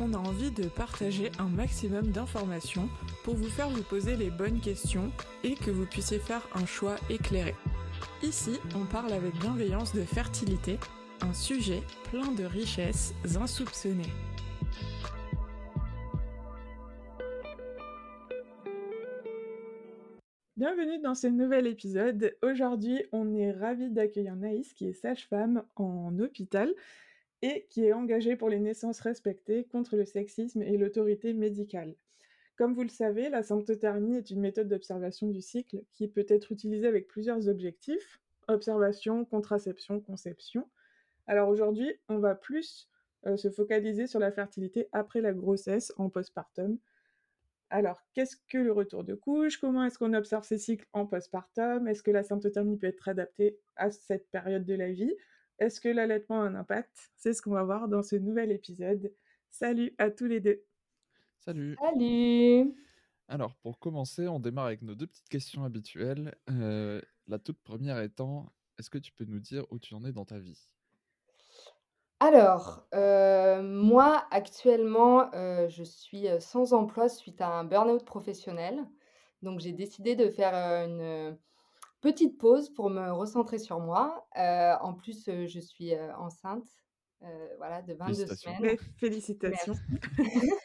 On a envie de partager un maximum d'informations pour vous faire vous poser les bonnes questions et que vous puissiez faire un choix éclairé. Ici, on parle avec bienveillance de fertilité, un sujet plein de richesses insoupçonnées. Bienvenue dans ce nouvel épisode. Aujourd'hui, on est ravis d'accueillir Naïs, qui est sage-femme en hôpital et qui est engagée pour les naissances respectées contre le sexisme et l'autorité médicale. Comme vous le savez, la symptothermie est une méthode d'observation du cycle qui peut être utilisée avec plusieurs objectifs observation, contraception, conception. Alors aujourd'hui, on va plus euh, se focaliser sur la fertilité après la grossesse en postpartum alors, qu'est-ce que le retour de couche? Comment est-ce qu'on observe ces cycles en postpartum? Est-ce que la symptothermie peut être adaptée à cette période de la vie? Est-ce que l'allaitement a un impact? C'est ce qu'on va voir dans ce nouvel épisode. Salut à tous les deux. Salut. Salut. Alors, pour commencer, on démarre avec nos deux petites questions habituelles. Euh, la toute première étant, est-ce que tu peux nous dire où tu en es dans ta vie? Alors, euh, moi, actuellement, euh, je suis, sans emploi suite à un burn-out professionnel. Donc j'ai décidé de faire, une, petite pause pour me recentrer sur moi. en plus, je suis, enceinte, voilà, de 22 semaines. félicitations.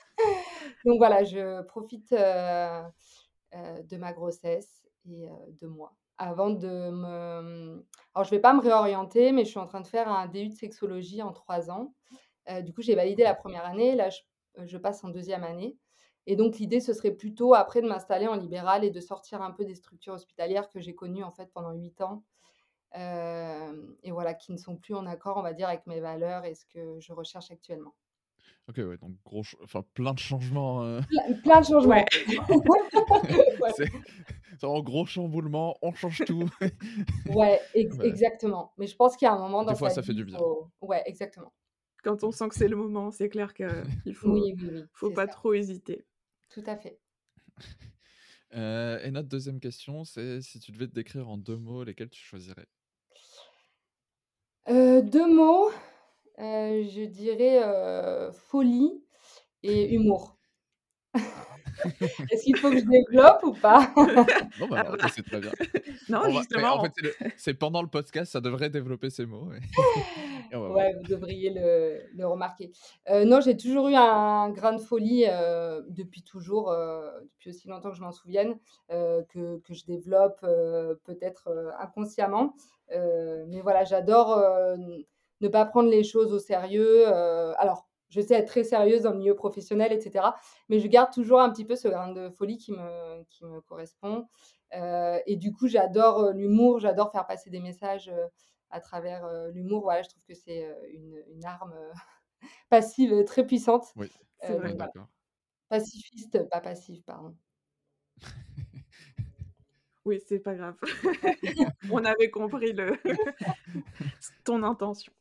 Donc voilà, je profite, de ma grossesse et de moi avant de me. Alors, je ne vais pas me réorienter, mais je suis en train de faire un DU de sexologie en trois ans. Euh, du coup, j'ai validé la première année. Là, euh, je, passe en deuxième année. Et donc, l'idée, ce serait plutôt après de m'installer en libéral et de sortir un peu des structures hospitalières que j'ai connues en fait pendant huit ans. Euh, et voilà, qui ne sont plus en accord, on va dire, avec mes valeurs et ce que je recherche actuellement. Ok, ouais, donc gros, enfin plein de changements. Euh. Plein, de changements. Ouais. c'est un gros chamboulement, on change tout. ouais, exactement. Mais je pense qu'il y a un moment dans Des fois, ça fait du bien. Ouais, exactement. Quand on sent que c'est le moment, c'est clair qu'il faut, oui, oui, faut pas trop hésiter. Tout à fait. Euh, et notre deuxième question, c'est si tu devais te décrire en deux mots, lesquels tu choisirais? Euh, Deux mots je dirais, folie et humour. Est-ce qu'il faut que je développe ou pas Non, bah, c'est très bien. Non, justement. en fait, c'est pendant le podcast, ça devrait développer ces mots. ouais, vous devriez le, le remarquer. non, j'ai toujours eu un grain de folie depuis toujours, depuis aussi longtemps que je m'en souvienne, que, que, je développe peut-être inconsciemment. mais voilà, j'adore ne pas prendre les choses au sérieux. Euh, alors, je sais être très sérieuse dans le milieu professionnel, etc. Mais je garde toujours un petit peu ce grain de folie qui me, qui me correspond. Euh, et du coup, j'adore euh, l'humour, j'adore faire passer des messages à travers l'humour. Voilà, je trouve que c'est une, une, arme passive très puissante. Oui, c'est vrai, Pacifiste, pas passive, pardon. Oui, c'est pas grave. On avait compris le ton intention.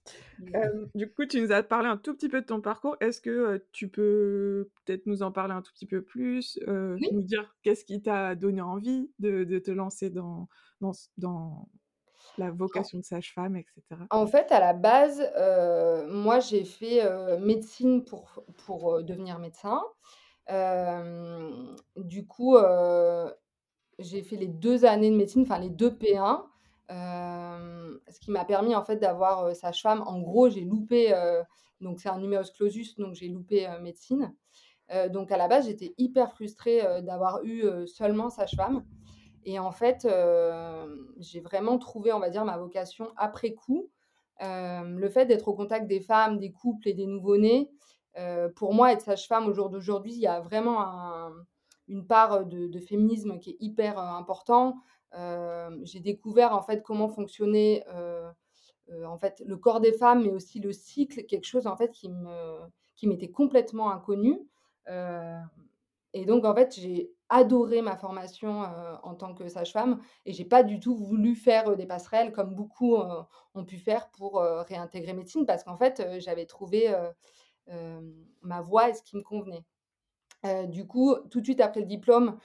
du coup, tu nous as parlé un tout petit peu de ton parcours. Est-ce que, tu peux peut-être nous en parler un tout petit peu plus, nous dire qu'est-ce qui t'a donné envie de te lancer dans dans la vocation de sage-femme etc. En fait, à la base, moi, j'ai fait, médecine pour pour, devenir médecin. du coup, j'ai fait les deux années de médecine, enfin les deux P1, euh, ce qui m'a permis en fait d'avoir euh, sage-femme. En gros, j'ai loupé, euh, donc c'est un numerus clausus, donc j'ai loupé médecine. donc à la base, j'étais hyper frustrée d'avoir eu seulement sage-femme. Et en fait, j'ai vraiment trouvé, on va dire, ma vocation après coup. le fait d'être au contact des femmes, des couples et des nouveau-nés, pour moi, être sage-femme au jour d'aujourd'hui, il y a vraiment un, une part de, féminisme qui est hyper important. j'ai découvert en fait comment fonctionnait en fait le corps des femmes, mais aussi le cycle, quelque chose en fait qui me qui m'était complètement inconnu. et donc en fait, j'ai adoré ma formation, en tant que sage-femme et j'ai pas du tout voulu faire, des passerelles comme beaucoup, ont pu faire pour, réintégrer médecine parce qu'en fait, j'avais trouvé, ma voie et ce qui me convenait. Du coup, tout de suite après le diplôme,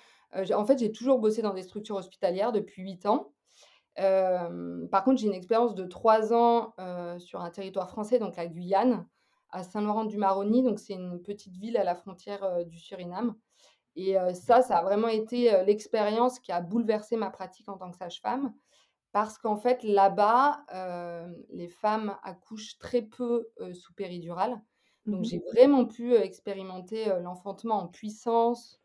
en fait, j'ai toujours bossé dans des structures hospitalières depuis 8 ans. par contre, j'ai une expérience de 3 ans, sur un territoire français, donc la Guyane, à Saint-Laurent-du-Maroni, donc c'est une petite ville à la frontière, du Suriname et ça, ça a vraiment été, l'expérience qui a bouleversé ma pratique en tant que sage-femme parce qu'en fait, là-bas, les femmes accouchent très peu, sous péridurale. Donc Mmh j'ai vraiment pu, expérimenter, l'enfantement en puissance.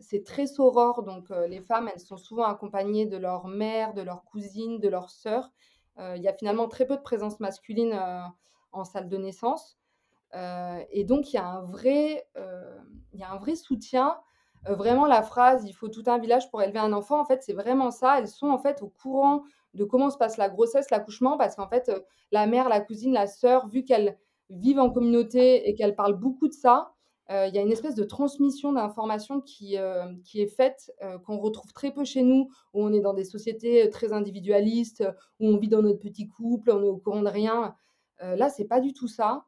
c'est très soror, donc les femmes, elles sont souvent accompagnées de leur mère, de leur cousine, de leur sœur. il y a finalement très peu de présence masculine, en salle de naissance. et donc il y a un vrai, il y a un vrai soutien. vraiment la phrase: «Il faut tout un village pour élever un enfant», en fait, c'est vraiment ça. Elles sont en fait au courant de comment se passe la grossesse, l'accouchement, parce qu'en fait, la mère, la cousine, la sœur, vu qu'elles vivent en communauté et qu'elles parlent beaucoup de ça, il y a une espèce de transmission d'informations qui, qui est faite, qu'on retrouve très peu chez nous, où on est dans des sociétés, très individualistes, où on vit dans notre petit couple, on est au courant de rien. là, c'est pas du tout ça.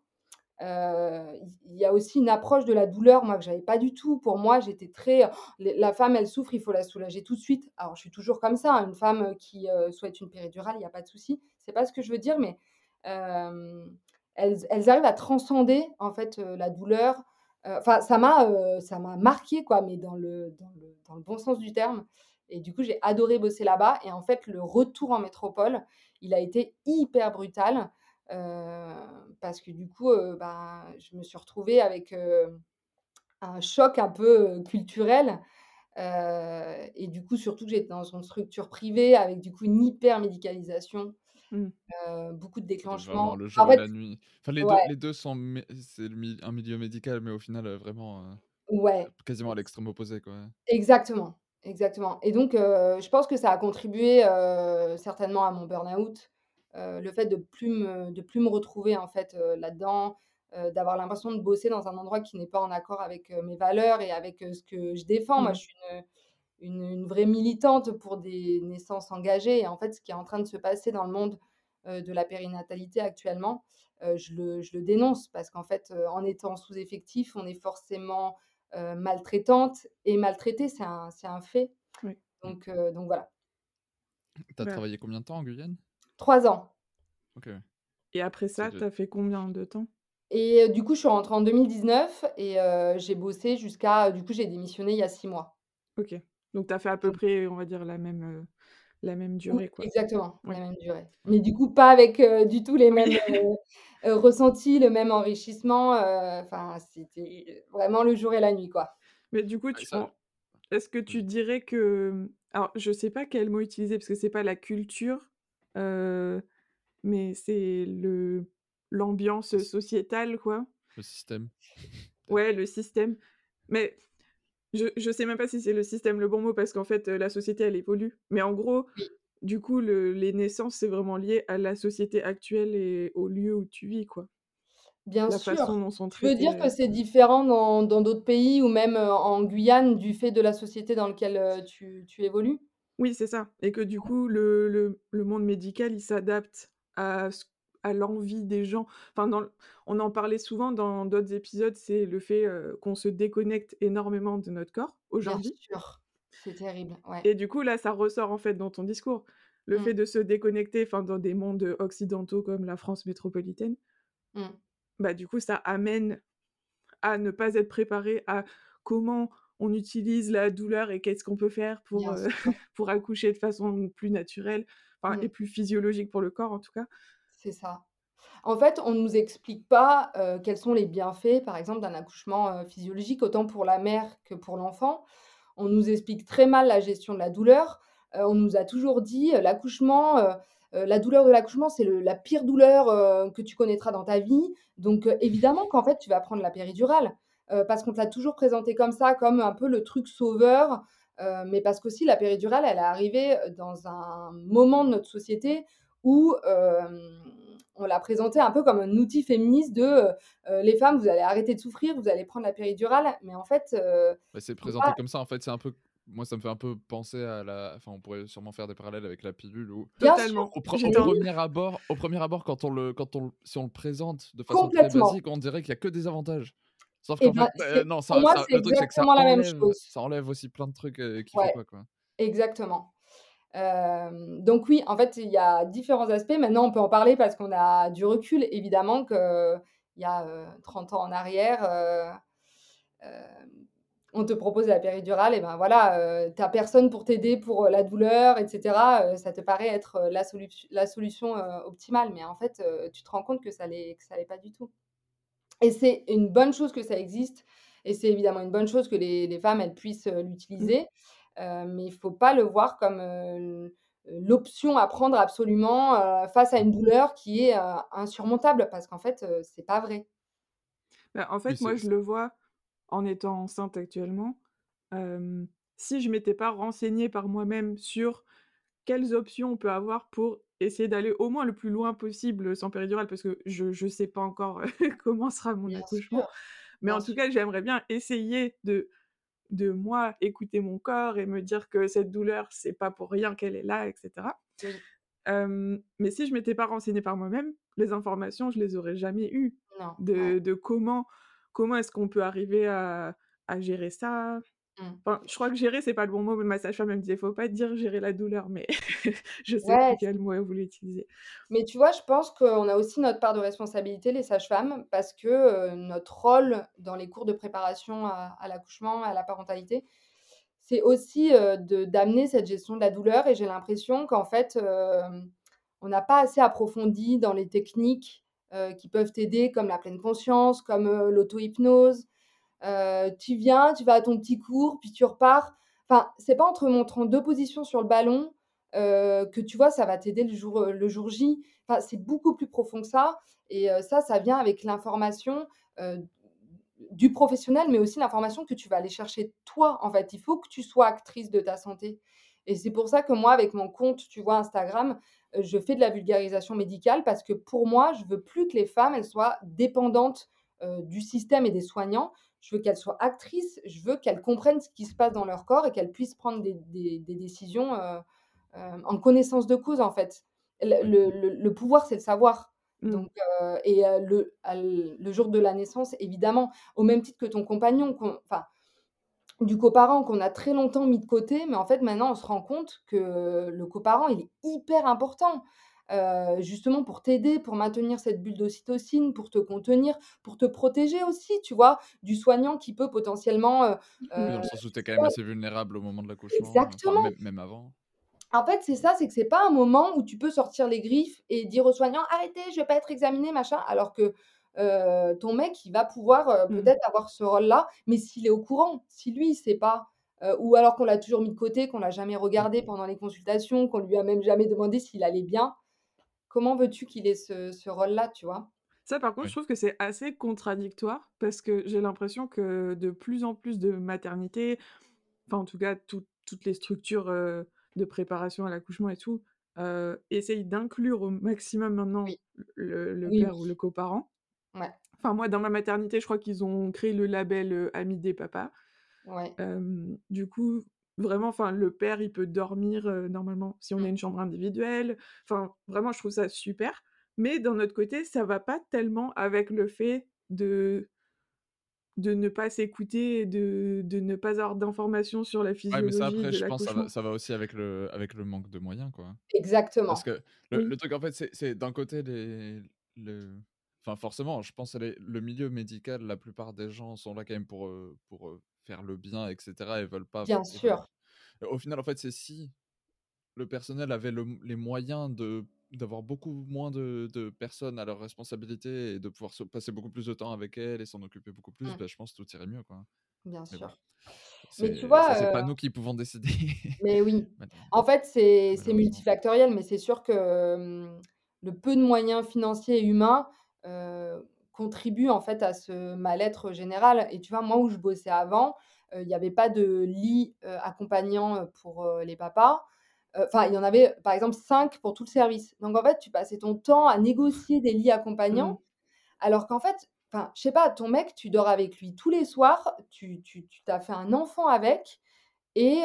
Il y a aussi une approche de la douleur, moi, que j'avais pas du tout. Pour moi, j'étais très, la femme, elle souffre, il faut la soulager tout de suite. Alors, je suis toujours comme ça, hein, une femme qui, souhaite une péridurale, il y a pas de souci. C'est pas ce que je veux dire, mais elles arrivent à transcender, en fait, la douleur. enfin, ça m'a, ça m'a marquée, quoi, mais dans le dans le bon sens du terme. Et du coup, j'ai adoré bosser là-bas. Et en fait, le retour en métropole, il a été hyper brutal parce que du coup, bah, je me suis retrouvée avec, un choc un peu, culturel, et du coup, surtout que j'étais dans une structure privée avec du coup une hyper médicalisation, Mmh. beaucoup de déclenchements. le En jour et la nuit. Enfin les 2 ouais, les 2 sont c'est un milieu médical, mais au final, vraiment, ouais. quasiment à l'extrême opposé, quoi. Exactement, exactement et donc je pense que ça a contribué, certainement à mon burn-out, le fait de plus me de plus me retrouver en fait, là-dedans, d'avoir l'impression de bosser dans un endroit qui n'est pas en accord avec, mes valeurs et avec, ce que je défends. Moi, Mmh. je suis une, une une vraie militante pour des naissances engagées et en fait, ce qui est en train de se passer dans le monde, heu, de la périnatalité actuellement, heu, je le je le dénonce parce qu'en fait, heu, en étant sous-effectif, on est forcément, maltraitante et maltraitée, c'est un c'est un fait. Oui. Donc donc voilà. Tu as Bah travaillé combien de temps en Guyane? 3 ans OK, ouais. et après ça, tu as fait combien de temps? et du coup, je suis rentrée en 2019 et j'ai bossé jusqu'à du coup, j'ai démissionné il y a 6 mois. OK. Donc tu as fait à peu Donc près, on va dire la même, la même durée, quoi? exactement, la même durée. Mais du coup, pas avec, du tout les mêmes, ressentis, le même enrichissement, enfin, c'était vraiment le jour et la nuit, quoi. Mais du coup, tu ça est-ce que tu vas-y. dirais que, mmh, alors je sais pas quel mot utiliser parce que c'est pas la culture, mais c'est le l'ambiance, sociétale, quoi. le système? Ouais, le système. Mais je je sais même pas si c'est le système le bon mot parce qu'en fait, heu, la société, elle évolue. Mais en gros, du coup, le les naissances, c'est vraiment lié à la société actuelle et au lieu où tu vis, quoi. bien La sûr. façon dont sont Tu veux traités, dire que heu c'est différent dans dans d'autres pays ou même, heu, en Guyane du fait de la société dans lequel, heu, tu tu évolues? oui, c'est ça et que du coup, le le le monde médical, il s'adapte à ce à l'envie des gens. Enfin, dans on en parlait souvent dans d'autres épisodes, c'est le fait, qu'on se déconnecte énormément de notre corps, aujourd'hui c'est terrible, ouais. et du coup, là, ça ressort, en fait, dans ton discours. Le Mmh, fait de se déconnecter, enfin, dans des mondes, occidentaux comme la France métropolitaine, mmh, bah, du coup, ça amène à ne pas être préparé à comment on utilise la douleur et qu'est-ce qu'on peut faire pour, pour accoucher de façon plus naturelle, enfin et Mmh, plus physiologique pour le corps, en tout cas. C'est ça. En fait, on ne nous explique pas, heu, quels sont les bienfaits, par exemple, d'un accouchement, heu, physiologique, autant pour la mère que pour l'enfant. On nous explique très mal la gestion de la douleur. Heu, on nous a toujours dit, «L'accouchement, la douleur de l'accouchement, c'est la pire douleur, que tu connaîtras dans ta vie». Donc évidemment qu'en fait, tu vas prendre la péridurale, parce qu'on te l'a toujours présenté comme ça, comme un peu le truc sauveur, mais parce qu'aussi la péridurale, elle est arrivée, dans un moment de notre société où, on l'a présenté un peu comme un outil féministe de les femmes, vous allez arrêter de souffrir, vous allez prendre la péridurale. Mais en fait. Bah, c'est présenté comme ça. En fait, c'est un peu moi, ça me fait un peu penser à la. Enfin, on pourrait sûrement faire des parallèles avec la pilule ou. Totalement. Au, premier abord, au premier abord, quand on le, quand on, si on le présente de façon très basique, on dirait qu'il y a que des avantages. Sauf eh qu'en fait, ben, euh, non, ça, moi, ça, le truc, c'est que ça enlève, ça enlève aussi plein de trucs euh, qui ouais, pas, quoi. Exactement. Euh, donc oui, en fait, il y a différents aspects. Maintenant, on peut en parler parce qu'on a du recul, évidemment, qu'il y a 30 ans en arrière, on te propose la péridurale, et ben voilà, euh, tu n'as personne pour t'aider pour la douleur, etc. ça te paraît être la, la solution optimale, mais en fait, tu te rends compte que ça l'est pas du tout. Et c'est une bonne chose que ça existe, et c'est évidemment une bonne chose que les, les femmes elles puissent l'utiliser, mais il ne faut pas le voir comme l'option à prendre absolument face à une douleur qui est insurmontable, parce qu'en fait, c'est pas vrai. Bah, en fait, moi, je le vois en étant enceinte actuellement, si je m'étais pas renseignée par moi-même sur quelles options on peut avoir pour essayer d'aller au moins le plus loin possible sans péridurale, parce que je ne sais pas encore comment sera mon accouchement. Mais en tout cas, j'aimerais bien essayer de, de moi écouter mon corps et me dire que cette douleur, c'est pas pour rien qu'elle est là, etc. mais si je m'étais pas renseignée par moi-même, les informations, je les aurais jamais eues. De, de comment comment est-ce qu'on peut arriver à, gérer ça? Mmh. je crois que gérer, c'est pas le bon mot, mais ma sage-femme me disait, faut pas dire gérer la douleur, mais je sais pas quel mot elle voulait utiliser. Mais tu vois, je pense qu'on a aussi notre part de responsabilité, les sages-femmes, parce que notre rôle dans les cours de préparation à, l'accouchement, à la parentalité, c'est aussi de d'amener cette gestion de la douleur. Et j'ai l'impression qu'en fait, on n'a pas assez approfondi dans les techniques euh, qui peuvent t'aider, comme la pleine conscience, comme euh, l'auto-hypnose. Euh, tu viens, tu vas à ton petit cours, puis tu repars. Enfin, c'est pas entre montrant deux positions sur le ballon que tu vois, ça va t'aider le jour, le jour J. Enfin, c'est beaucoup plus profond que ça. Et ça, ça vient avec l'information du professionnel, mais aussi l'information que tu vas aller chercher toi. En fait, il faut que tu sois actrice de ta santé. Et c'est pour ça que moi, avec mon compte, tu vois, Instagram, je fais de la vulgarisation médicale parce que pour moi, je veux plus que les femmes elles soient dépendantes du système et des soignants. Je veux qu'elles soient actrices, je veux qu'elles comprennent ce qui se passe dans leur corps et qu'elles puissent prendre des, décisions en connaissance de cause, en fait. Le, pouvoir, c'est le savoir. Mmh. Donc, et le, le jour de la naissance, évidemment, au même titre que ton compagnon, enfin, du coparent qu'on a très longtemps mis de côté, mais en fait maintenant on se rend compte que le coparent il est hyper important. Euh, justement pour t'aider, pour maintenir cette bulle d'ocytocine, pour te contenir, pour te protéger aussi, tu vois, du soignant qui peut potentiellement. Euh, dans le euh, sens où tu es quand même assez vulnérable au moment de l'accouchement. Exactement. même, avant. En fait, c'est ça, c'est que c'est pas un moment où tu peux sortir les griffes et dire au soignant arrêtez, je vais pas être examiné, machin, alors que ton mec, il va pouvoir mmh. peut-être avoir ce rôle-là, mais s'il est au courant, si lui, il sait pas, ou alors qu'on l'a toujours mis de côté, qu'on l'a jamais regardé pendant les consultations, qu'on lui a même jamais demandé s'il allait bien, comment veux-tu qu'il ait ce, rôle-là, tu vois? Ça, par contre, je trouve que c'est assez contradictoire parce que j'ai l'impression que de plus en plus de maternités, enfin en tout cas toutes les structures de préparation à l'accouchement et tout, essayent d'inclure au maximum maintenant le, père ou le coparent. Enfin, moi, dans ma maternité, je crois qu'ils ont créé le label Ami des papas. du coup, vraiment, enfin, le père, il peut dormir normalement si on a mmh. une chambre individuelle. Enfin, vraiment, je trouve ça super. Mais d'un autre côté, ça va pas tellement avec le fait de de ne pas s'écouter, de, de ne pas avoir d'informations sur la physiologie. Ouais, mais ça, après, je pense que ça va, aussi avec le, avec le manque de moyens, quoi. Exactement. Parce que le, truc, en fait, c'est d'un côté les, Enfin, forcément, je pense que le milieu médical, la plupart des gens sont là quand même pour, pour faire le bien, etc. Et veulent pas. Bien sûr. Au final, en fait, c'est si le personnel avait les moyens de d'avoir beaucoup moins de, de, personnes à leur responsabilité et de pouvoir se passer beaucoup plus de temps avec elles et s'en occuper beaucoup plus, mmh. bah, je pense que tout irait mieux. Quoi. Bien sûr. Mais tu vois. C'est pas nous qui pouvons décider. mais oui. En fait, c'est multifactoriel, mais c'est sûr que le peu de moyens financiers et humains euh, contribue en fait à ce mal-être général. Et tu vois, moi où je bossais avant, euh, il n'y avait pas de lit euh, accompagnant pour les papas. enfin, il y en avait, par exemple, 5 pour tout le service. Donc en fait, tu passais ton temps à négocier des lits accompagnants, Mmh. alors qu'en fait, enfin, je sais pas, ton mec, tu dors avec lui tous les soirs, tu tu fait un enfant avec et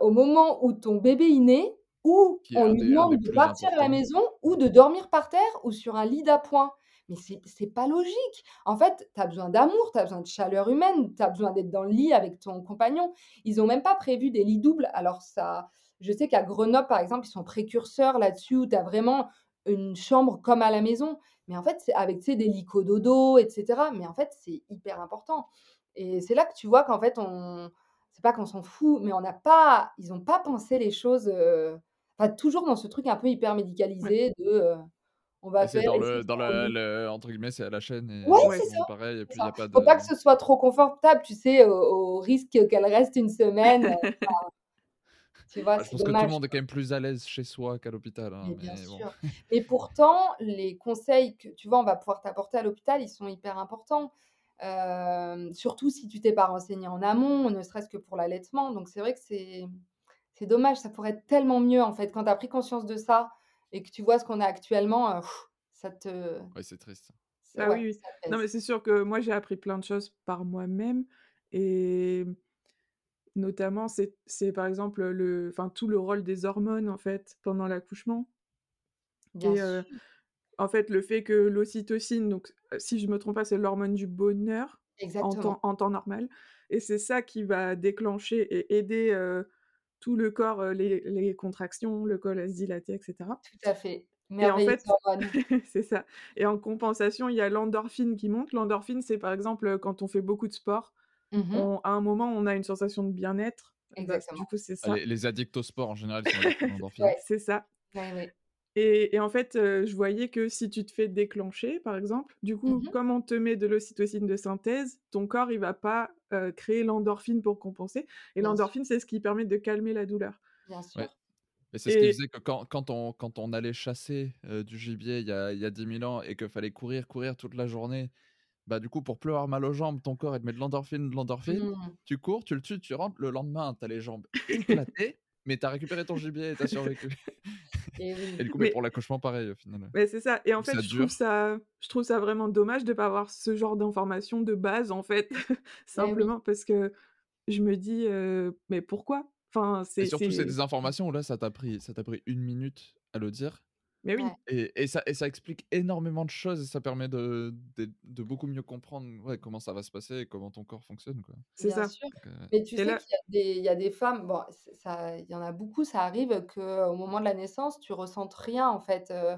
au moment où ton bébé est né, ou on lui demande de partir à la maison ou de dormir par terre ou sur un lit d'appoint. Mais c'est pas logique. En fait, tu as besoin d'amour, tu as besoin de chaleur humaine, tu as besoin d'être dans le lit avec ton compagnon. Ils ont même pas prévu des lits doubles. Alors ça je sais qu'à Grenoble, par exemple, ils sont précurseurs là-dessus, où tu as vraiment une chambre comme à la maison. Mais en fait, c'est avec, des lits cododo et cetera. Mais en fait, c'est hyper important et c'est là que tu vois qu'en fait, on c'est pas qu'on s'en fout, mais on n'a pas ils ont pas pensé les choses, heu, enfin, toujours dans ce truc un peu hyper médicalisé de, heu, on va faire dans le dans le entre guillemets, «c'est à la chaîne» et Ouais, c'est ça, pareil et puis il y ça. a pas Faut pas que ce soit trop confortable, tu sais, au au risque qu'elle reste une semaine, enfin, tu vois? bah, je pense que tout le monde est quand même plus à l'aise chez soi qu'à l'hôpital, hein, Mais bien mais bon. sûr. Et pourtant, les conseils que, tu vois, on va pouvoir t'apporter à l'hôpital, ils sont hyper importants. Hem, surtout si tu t'es pas renseigné en amont, ne serait-ce que pour l'allaitement. Donc c'est vrai que c'est c'est dommage, ça pourrait être tellement mieux, en fait. Quand tu as pris conscience de ça et que tu vois ce qu'on a actuellement, ça te Ouais, c'est triste. c'est Ah ouais, oui, oui. Non, mais c'est sûr que moi, j'ai appris plein de choses par moi-même et notamment, c'est c'est par exemple, le enfin, tout le rôle des hormones, en fait, pendant l'accouchement et en fait, le fait que l'ocytocine, donc si je me trompe pas, c'est l'hormone du bonheur en temps en temps normal et c'est ça qui va déclencher et aider, tout le corps, les les contractions, le col à se dilater et cetera tout à fait. et en fait c'est ça et en compensation, il y a l'endorphine qui monte. L'endorphine, c'est par exemple, quand on fait beaucoup de sport, Mmh on à un moment, on a une sensation de bien-être, bah, du Exactement. coup, c'est Ah ça. les les addicts au sport en général, l'endorphine. Ouais, C'est ça ouais, ouais. Et et en fait, je voyais que si tu te fais déclencher, par exemple, du coup, Mmh comme on te met de l'ocytocine de synthèse, ton corps, il va pas, créer l'endorphine pour compenser et l'endorphine, c'est ce qui permet de calmer la douleur bien Ouais sûr. et c'est ce qui faisait que quand quand on quand on allait chasser, du gibier il y a il y a 10 000 ans et qu'il fallait courir, courir toute la journée, bah, du coup, pour plus avoir mal aux jambes, ton corps, il te met de l'endorphine, de l'endorphine, Mmh. tu cours, tu le tues, tu rentres, le lendemain, tu as les jambes éclatées, mais tu as récupéré ton gibier et tu as survécu. Et et du coup, mais mais pour l'accouchement, pareil, au final, mais c'est ça. Et en fait, ça je trouve ça je trouve ça vraiment dommage de pas avoir ce genre d'informations de base, en fait, Et oui. simplement parce que Je me dis, «Mais pourquoi?» enfin, Et c'est surtout, c'est c'est des informations où là, ça t'a pris ça t'a pris une minute à le dire mais Ouais, oui, et et ça et ça explique énormément de choses et ça permet de de de beaucoup mieux comprendre, ouais, comment ça va se passer et comment ton corps fonctionne, quoi. c'est bien ça sûr. Donc heu, Mais tu et sais là qu'il y a des il y a des femmes, bon, ça il y en a beaucoup, ça arrive qu'au moment de la naissance, tu ressentes rien en fait, heu,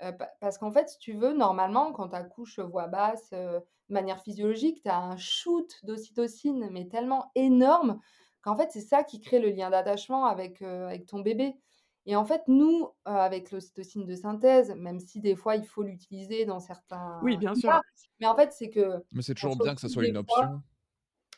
pa parce qu'en fait, si tu veux, normalement, quand tu accouches voix basse, de manière physiologique, tu as un shoot d'ocytocine, mais tellement énorme qu'en fait, c'est ça qui crée le lien d'attachement avec ton bébé et en fait, nous, avec l'ocytocine de synthèse, même si des fois il faut l'utiliser dans oui, certains bien sûr. cas, mais en fait, c'est que mais c'est toujours bien que ça soit une option.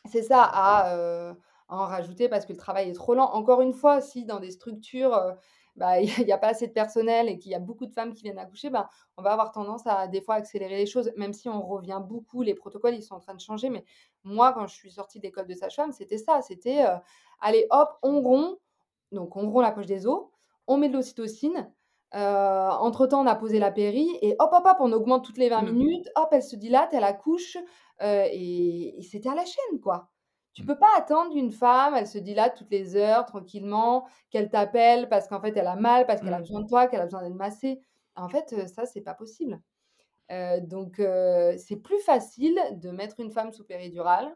c'est ça, à, en rajouter parce que le travail est trop lent. Encore une fois, si dans des structures, bah, il y a pas assez de personnel et qu'il y a beaucoup de femmes qui viennent accoucher, ben, on va avoir tendance à, des fois, accélérer les choses, même si on revient beaucoup, les protocoles, ils sont en train de changer. Mais moi, quand je suis sortie de l'école de sage-femme, c'était ça, c'était, allez hop, on rompt, donc on rompt la poche des os, on met de l'ocytocine, heu, entre-temps, on a posé la péri et hop, hop, hop, on augmente toutes les 20 Mmh, minutes, hop, elle se dilate, elle accouche, heu et et c'était à la chaîne, quoi. Tu Mmh. peux pas attendre une femme, elle se dilate toutes les heures tranquillement, qu'elle t'appelle parce qu'en fait elle a mal, parce qu'elle a mmh, besoin de toi, qu'elle a besoin d'être massée. En fait, heu, ça, c'est pas possible. Donc c'est plus facile de mettre une femme sous péridurale.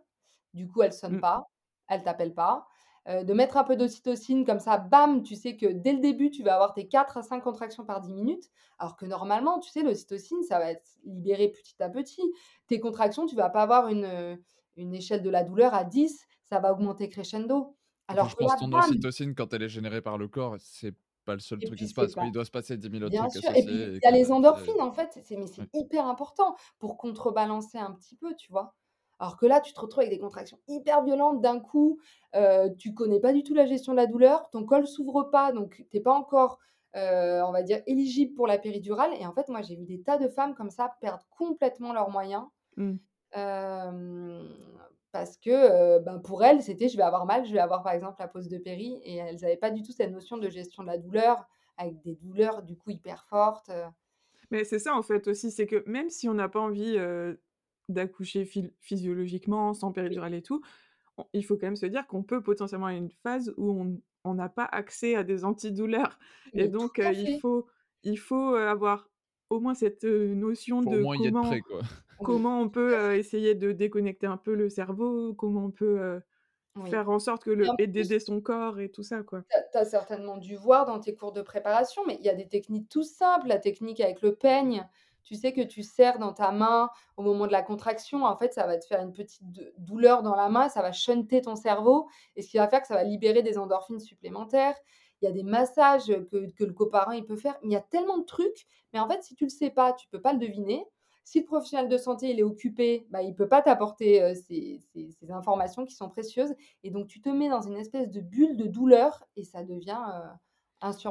Du coup, elle sonne pas, elle t'appelle pas. Heu, de mettre un peu d'ocytocine comme ça, bam, tu sais que dès le début, tu vas avoir tes 4 à 5 contractions par 10 minutes. Alors que normalement, tu sais, l'ocytocine, ça va être libéré petit à petit. Tes contractions, tu vas pas avoir une, heu, une échelle de la douleur à 10, ça va augmenter crescendo. Puis Alors je que pense ton bam ocytocine quand elle est générée par le corps, c'est pas le seul et truc qui se passe, pas. Il doit se passer 10 000 autres Bien trucs sûr et puis il y a que les endorphines en fait, mais c'est ouais. hyper important pour contrebalancer un petit peu, tu vois? Alors que là, tu te retrouves avec des contractions hyper violentes. D'un coup, heu, tu connais pas du tout la gestion de la douleur, ton col s'ouvre pas donc tu es pas encore, heu, on va dire éligible pour la péridurale. Et en fait, moi, j'ai vu des tas de femmes comme ça perdre complètement leurs moyens, mmh. hem, parce que, ben, pour elles, c'était: «Je vais avoir mal, je vais avoir, par exemple, la pose de péri» et elles avaient pas du tout cette notion de gestion de la douleur, avec des douleurs, du coup, hyper fortes, Mais c'est ça, en fait, aussi, c'est que même si on n'a pas envie, d'accoucher physiologiquement, sans péridurale et tout, on il faut quand même se dire qu'on peut potentiellement avoir une phase où on on n'a pas accès à des antidouleurs. Et Mais donc à heu, il faut il faut, heu, avoir au moins cette, heu, notion de comment prêt, comment on peut, à essayer de déconnecter un peu le cerveau, comment on peut, Oui. faire en sorte que le et d'aider son corps et tout ça, quoi. tu as tu as certainement dû voir dans tes cours de préparation, mais il y a des techniques tout simples, la technique avec le peigne, tu sais, que tu serres dans ta main au moment de la contraction. En fait, ça va te faire une petite douleur dans la main, ça va shunter ton cerveau et ce qui va faire que ça va libérer des endorphines supplémentaires. Il y a des massages, que que le coparent, il peut faire. Il y a tellement de trucs, mais en fait, si tu le sais pas, tu peux pas le deviner. Si le professionnel de santé, il est occupé, bah, il peut pas t'apporter, heu, ces ces ces informations qui sont précieuses et donc tu te mets dans une espèce de bulle de douleur et ça devient,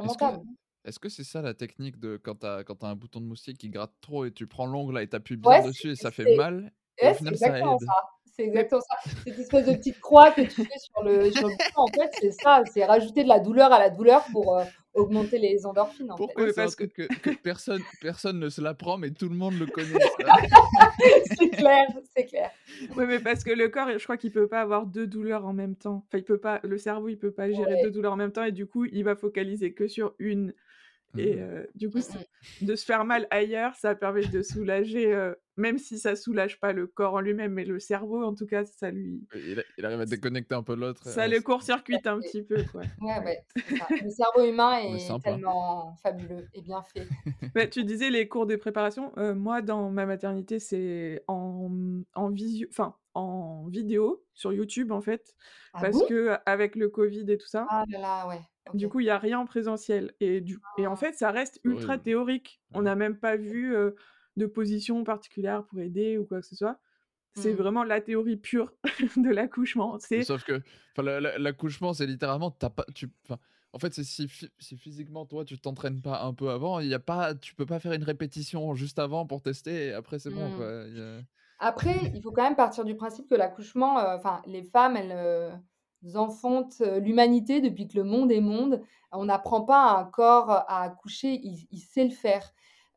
que insurmontable. Est-ce que c'est ça la technique de quand tu as quand as un bouton de moustique qui gratte trop et tu prends l'ongle là et tu appuies bien Ouais, dessus et ça fait mal ouais, c'est ça exactement ça, c'est exactement ça. Cette espèce de petite croix que tu fais sur le sur le bouton, en fait, c'est ça, c'est rajouter de la douleur à la douleur pour, heu, augmenter les endorphines, en Pourquoi parce que que que personne personne ne se l'apprend, mais tout le monde le connaît? C'est clair, c'est clair. oui, mais parce que le corps, je crois qu'il peut pas avoir 2 douleurs en même temps. Enfin, il peut pas le cerveau, il peut pas gérer 2 Ouais. douleurs en même temps et du coup, il va focaliser que sur une et Mmh. du coup, Mmh de se faire mal ailleurs, ça permet de soulager, même si ça soulage pas le corps en lui-même, mais le cerveau, en tout cas, ça lui Il a il arrive à déconnecter un peu l'autre, ça ouais, le court-circuite un petit peu, quoi. Ouais, Ouais. Le cerveau humain est tellement fabuleux et bien fait. Bah, tu disais les cours de préparation, moi dans ma maternité, c'est en, en visio enfin, en vidéo sur YouTube, en fait, Ah parce bon? qu'avec le covid et tout ça, Ah là là, ouais, Du coup, il y a rien en présentiel et du et en Ah, fait, ça reste ultra théorique. On n'a même pas vu, heu, de position particulière pour aider ou quoi que ce soit. C'est mmh. vraiment la théorie pure de l'accouchement. Sauf que l'accouchement, c'est littéralement tu pas tu en fait, c'est si phy si physiquement toi tu t'entraînes pas un peu avant, il y a pas tu peux pas faire une répétition juste avant pour tester et après c'est bon Mmh. quoi, a Après, il faut quand même partir du principe que l'accouchement, heu, enfin, les femmes, elles, heu, enfantent, heu, l'humanité depuis que le monde est monde. On n'apprend pas à un corps à accoucher, il il sait le faire.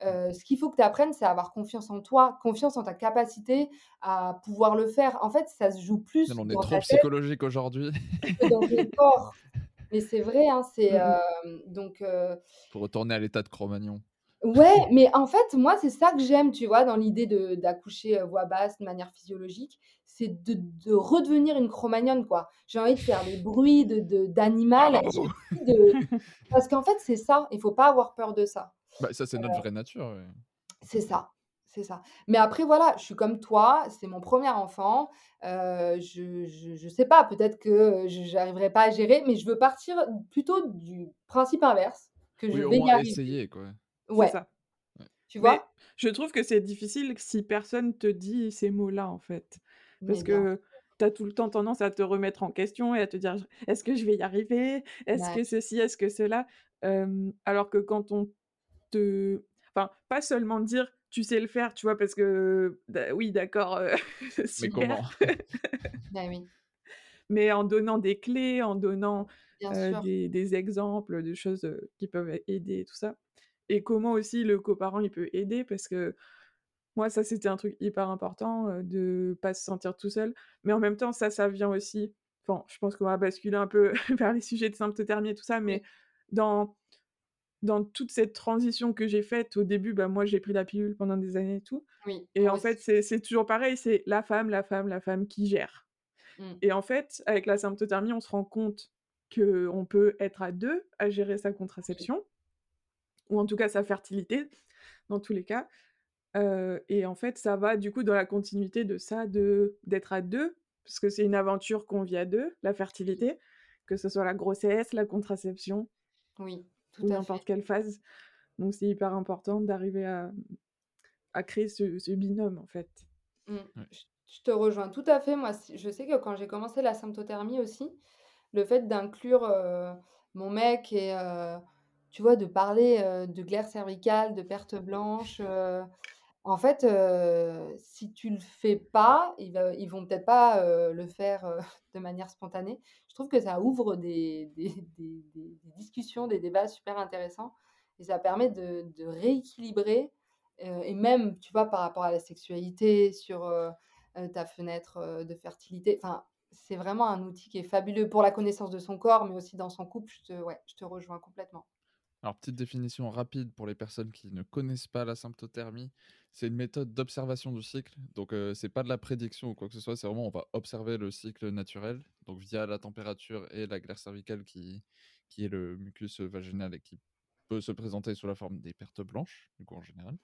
Heu, ce qu'il faut que tu apprennes, c'est avoir confiance en toi, confiance en ta capacité à pouvoir le faire. En fait, ça se joue plus on est dans trop psychologique aujourd'hui. dans corps. Mais c'est vrai, hein, c'est, hem, donc Faut retourner à l'état de Cro-Magnon. Ouais, mais en fait, moi, c'est ça que j'aime, tu vois, dans l'idée de d'accoucher, heu, voix basse, de manière physiologique, c'est de de redevenir une Cro-Magnonne, quoi. J'ai envie de faire des bruits de de d'animal, j'ai envie de parce qu'en fait, c'est ça, il faut pas avoir peur de ça. Bah, ça, c'est notre vraie nature, ouais. C'est ça, c'est ça. Mais après, voilà, je suis comme toi, c'est mon premier enfant, heu, je je je sais pas, peut-être que, je j'arriverai pas à gérer, mais je veux partir plutôt du principe inverse, que je Oui, au vais y moins arriver. essayer, quoi. C'est ça. Tu Mais vois? je trouve que c'est difficile si personne te dit ces mots-là, en fait. Mais Parce bien que tu as tout le temps tendance à te remettre en question et à te dire: «Est-ce que je vais y arriver? Est-ce ouais. que ceci? Est-ce que cela?» alors que quand on te enfin, pas seulement dire: «Tu sais le faire», tu vois? Parce que, bah, oui, d'accord, heu, Mais super, comment? Bah oui, mais en donnant des clés, en donnant, bien heu, sûr. des des exemples de choses, qui peuvent aider et tout ça et comment aussi le coparent, il peut aider parce que moi, ça, c'était un truc hyper important, heu, de pas se sentir tout seul. Mais en même temps, ça, ça vient aussi enfin, je pense qu'on va basculer un peu vers les sujets de symptothermie et tout ça, mais dans dans toute cette transition que j'ai faite, au début, bah, moi, j'ai pris la pilule pendant des années et tout oui, et en aussi. fait, c'est c'est toujours pareil, c'est la femme, la femme, la femme qui gère Mmh. et en fait, avec la symptothermie, on se rend compte qu'on peut être à 2 à gérer sa contraception ou en tout cas sa fertilité, dans tous les cas et en fait, ça va du coup dans la continuité de ça, de d'être à 2 parce que c'est une aventure qu'on vit à 2, la fertilité, que ce soit la grossesse, la contraception oui, tout ou n'importe quelle phase. Donc c'est hyper important d'arriver à à créer ce ce binôme, en fait. Mmh. Ouais. Je te rejoins tout à fait. Moi, je sais que quand j'ai commencé la symptothermie aussi, le fait d'inclure, mon mec et tu vois, de parler, de glaire cervicale, de perte blanche, En fait, si tu le fais pas, ils va ils vont peut-être pas, le faire, de manière spontanée. Je trouve que ça ouvre des discussions, des débats super intéressants et ça permet de rééquilibrer, et même, tu vois, par rapport à la sexualité, sur, ta fenêtre, de fertilité. Enfin, c'est vraiment un outil qui est fabuleux pour la connaissance de son corps, mais aussi dans son couple. Je te rejoins complètement. Alors, petite définition rapide pour les personnes qui ne connaissent pas la symptothermie. C'est une méthode d'observation du cycle. Donc, euh, c'est pas de la prédiction ou quoi que ce soit. C'est vraiment, on va observer le cycle naturel. Donc, via la température et la glaire cervicale qui, qui est le mucus vaginal et qui peut se présenter sous la forme des pertes blanches, du coup, en général.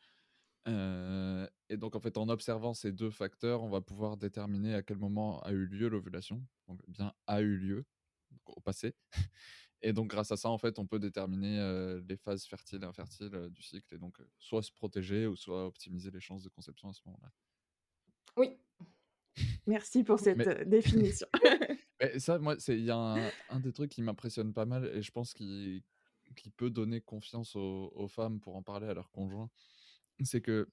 Euh, et donc, en fait, en observant ces deux facteurs, on va pouvoir déterminer à quel moment a eu lieu l'ovulation. Donc, bien a eu lieu, au passé. Et donc, grâce à ça, en fait, on peut déterminer euh, les phases fertiles et infertiles euh, du cycle et donc euh, soit se protéger ou soit optimiser les chances de conception à ce moment-là. Oui. Merci pour cette Mais- définition. Mais ça, moi, c'est il y a un, un des trucs qui m'impressionne pas mal et je pense qu'il qui peut donner confiance aux, aux femmes pour en parler à leur conjoint. C'est que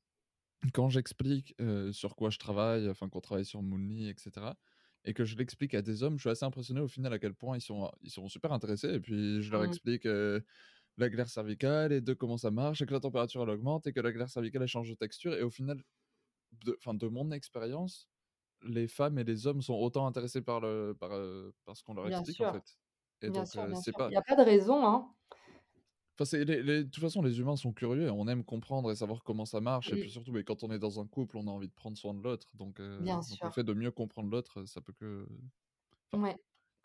quand j'explique sur quoi je travaille, enfin qu'on travaille sur Moonly, etc., et que je l'explique à des hommes, je suis assez impressionné au final à quel point ils sont, ils sont super intéressés. Et puis je leur Mmh. explique euh, la glaire cervicale et de comment ça marche, et que la température elle augmente, et que la glaire cervicale elle change de texture. Et au final, de, de mon expérience, les femmes et les hommes sont autant intéressés par, le, par, euh, par ce qu'on leur Bien explique en fait. Et Bien donc, euh, c'est pas. Il y a pas de raison, hein. Enfin, c'est les, les- de toute façon, les humains sont curieux et on aime comprendre et savoir comment ça marche. Et Mmh. puis surtout, mais quand on est dans un couple, on a envie de prendre soin de l'autre. Donc, euh, Bien donc le fait de mieux comprendre l'autre, ça peut que. Enfin, Ouais,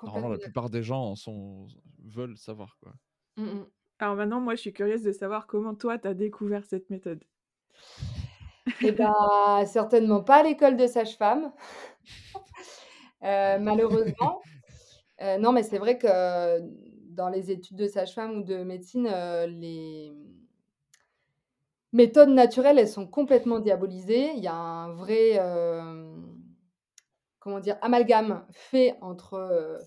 normalement, la plupart des gens sont, veulent savoir quoi. Mmh mh. Alors maintenant, moi, je suis curieuse de savoir comment toi, tu as découvert cette méthode. Et bah, certainement pas à l'école de sage-femme. Heu, malheureusement. Heu, non, mais c'est vrai que dans les études de sage-femme ou de médecine, heu, les méthodes naturelles, elles sont complètement diabolisées. Il y a un vrai, hem, comment dire? Amalgame fait entre, heu,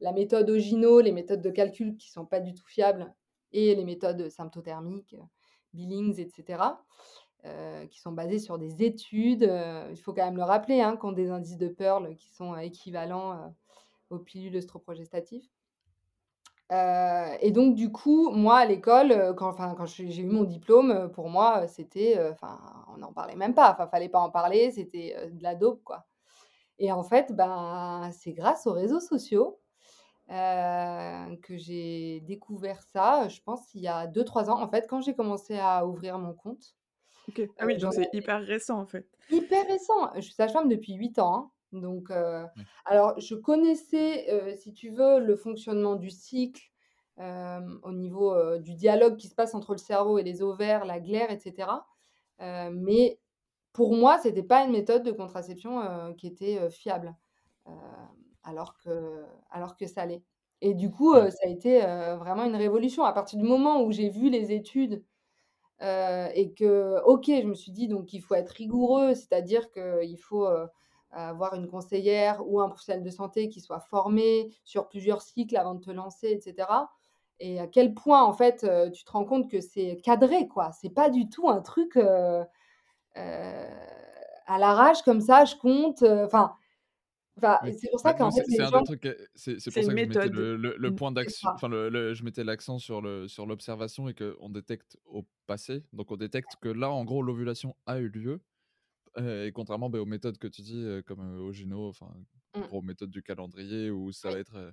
la méthode Ogino, les méthodes de calcul qui sont pas du tout fiables et les méthodes symptothermiques, Billings et cetera, heu, qui sont basées sur des études, il faut quand même le rappeler, hein, qui ont des indices de Pearl qui sont, équivalents, aux pilules œstroprogestatives. Heu et donc du coup, moi à l'école, heu, quand enfin quand j'ai j'ai eu mon diplôme, heu, pour moi, heu, c'était, heu, enfin on n'en parlait même pas, enfin fallait pas en parler, c'était, heu, de la dope quoi et en fait, ben, c'est grâce aux réseaux sociaux, heu, que j'ai découvert ça, je pense il y a 2-3 ans. En fait, quand j'ai commencé à ouvrir mon compte, OK. Ah heu, oui, j'en donc c'est avais hyper récent, en fait. hyper récent, je suis sage-femme depuis 8 ans, hein, donc Oui. alors je connaissais, heu, si tu veux, le fonctionnement du cycle, hem, au niveau, du dialogue qui se passe entre le cerveau et les ovaires, la glaire et cetera, heu, mais pour moi, c'était pas une méthode de contraception, qui était, fiable, alors que alors que ça l'est et du coup, ça a été, vraiment une révolution. À partir du moment où j'ai vu les études, et que OK, je me suis dit donc il faut être rigoureux, c'est-à-dire qu'il faut, heu, avoir une conseillère ou un professionnel de santé qui soit formé sur plusieurs cycles avant de te lancer et cetera et à quel point en fait, heu, tu te rends compte que c'est cadré quoi. C'est pas du tout un truc, heu heu, à l'arrache comme ça, je compte, heu, enfin c'est pour ça qu'en fait c'est gens euh, c'est pour ça une que je mettais méthode. le, le, le point d'action, enfin, le, le- je mettais l'accent sur le sur l'observation et qu'on détecte au passé. Donc, on détecte que là, en gros, l'ovulation a eu lieu. Euh, et contrairement bah, aux méthodes que tu dis, euh, comme euh, Ogino, enfin, Mmh. aux méthodes du calendrier, où ça Oui. va être euh,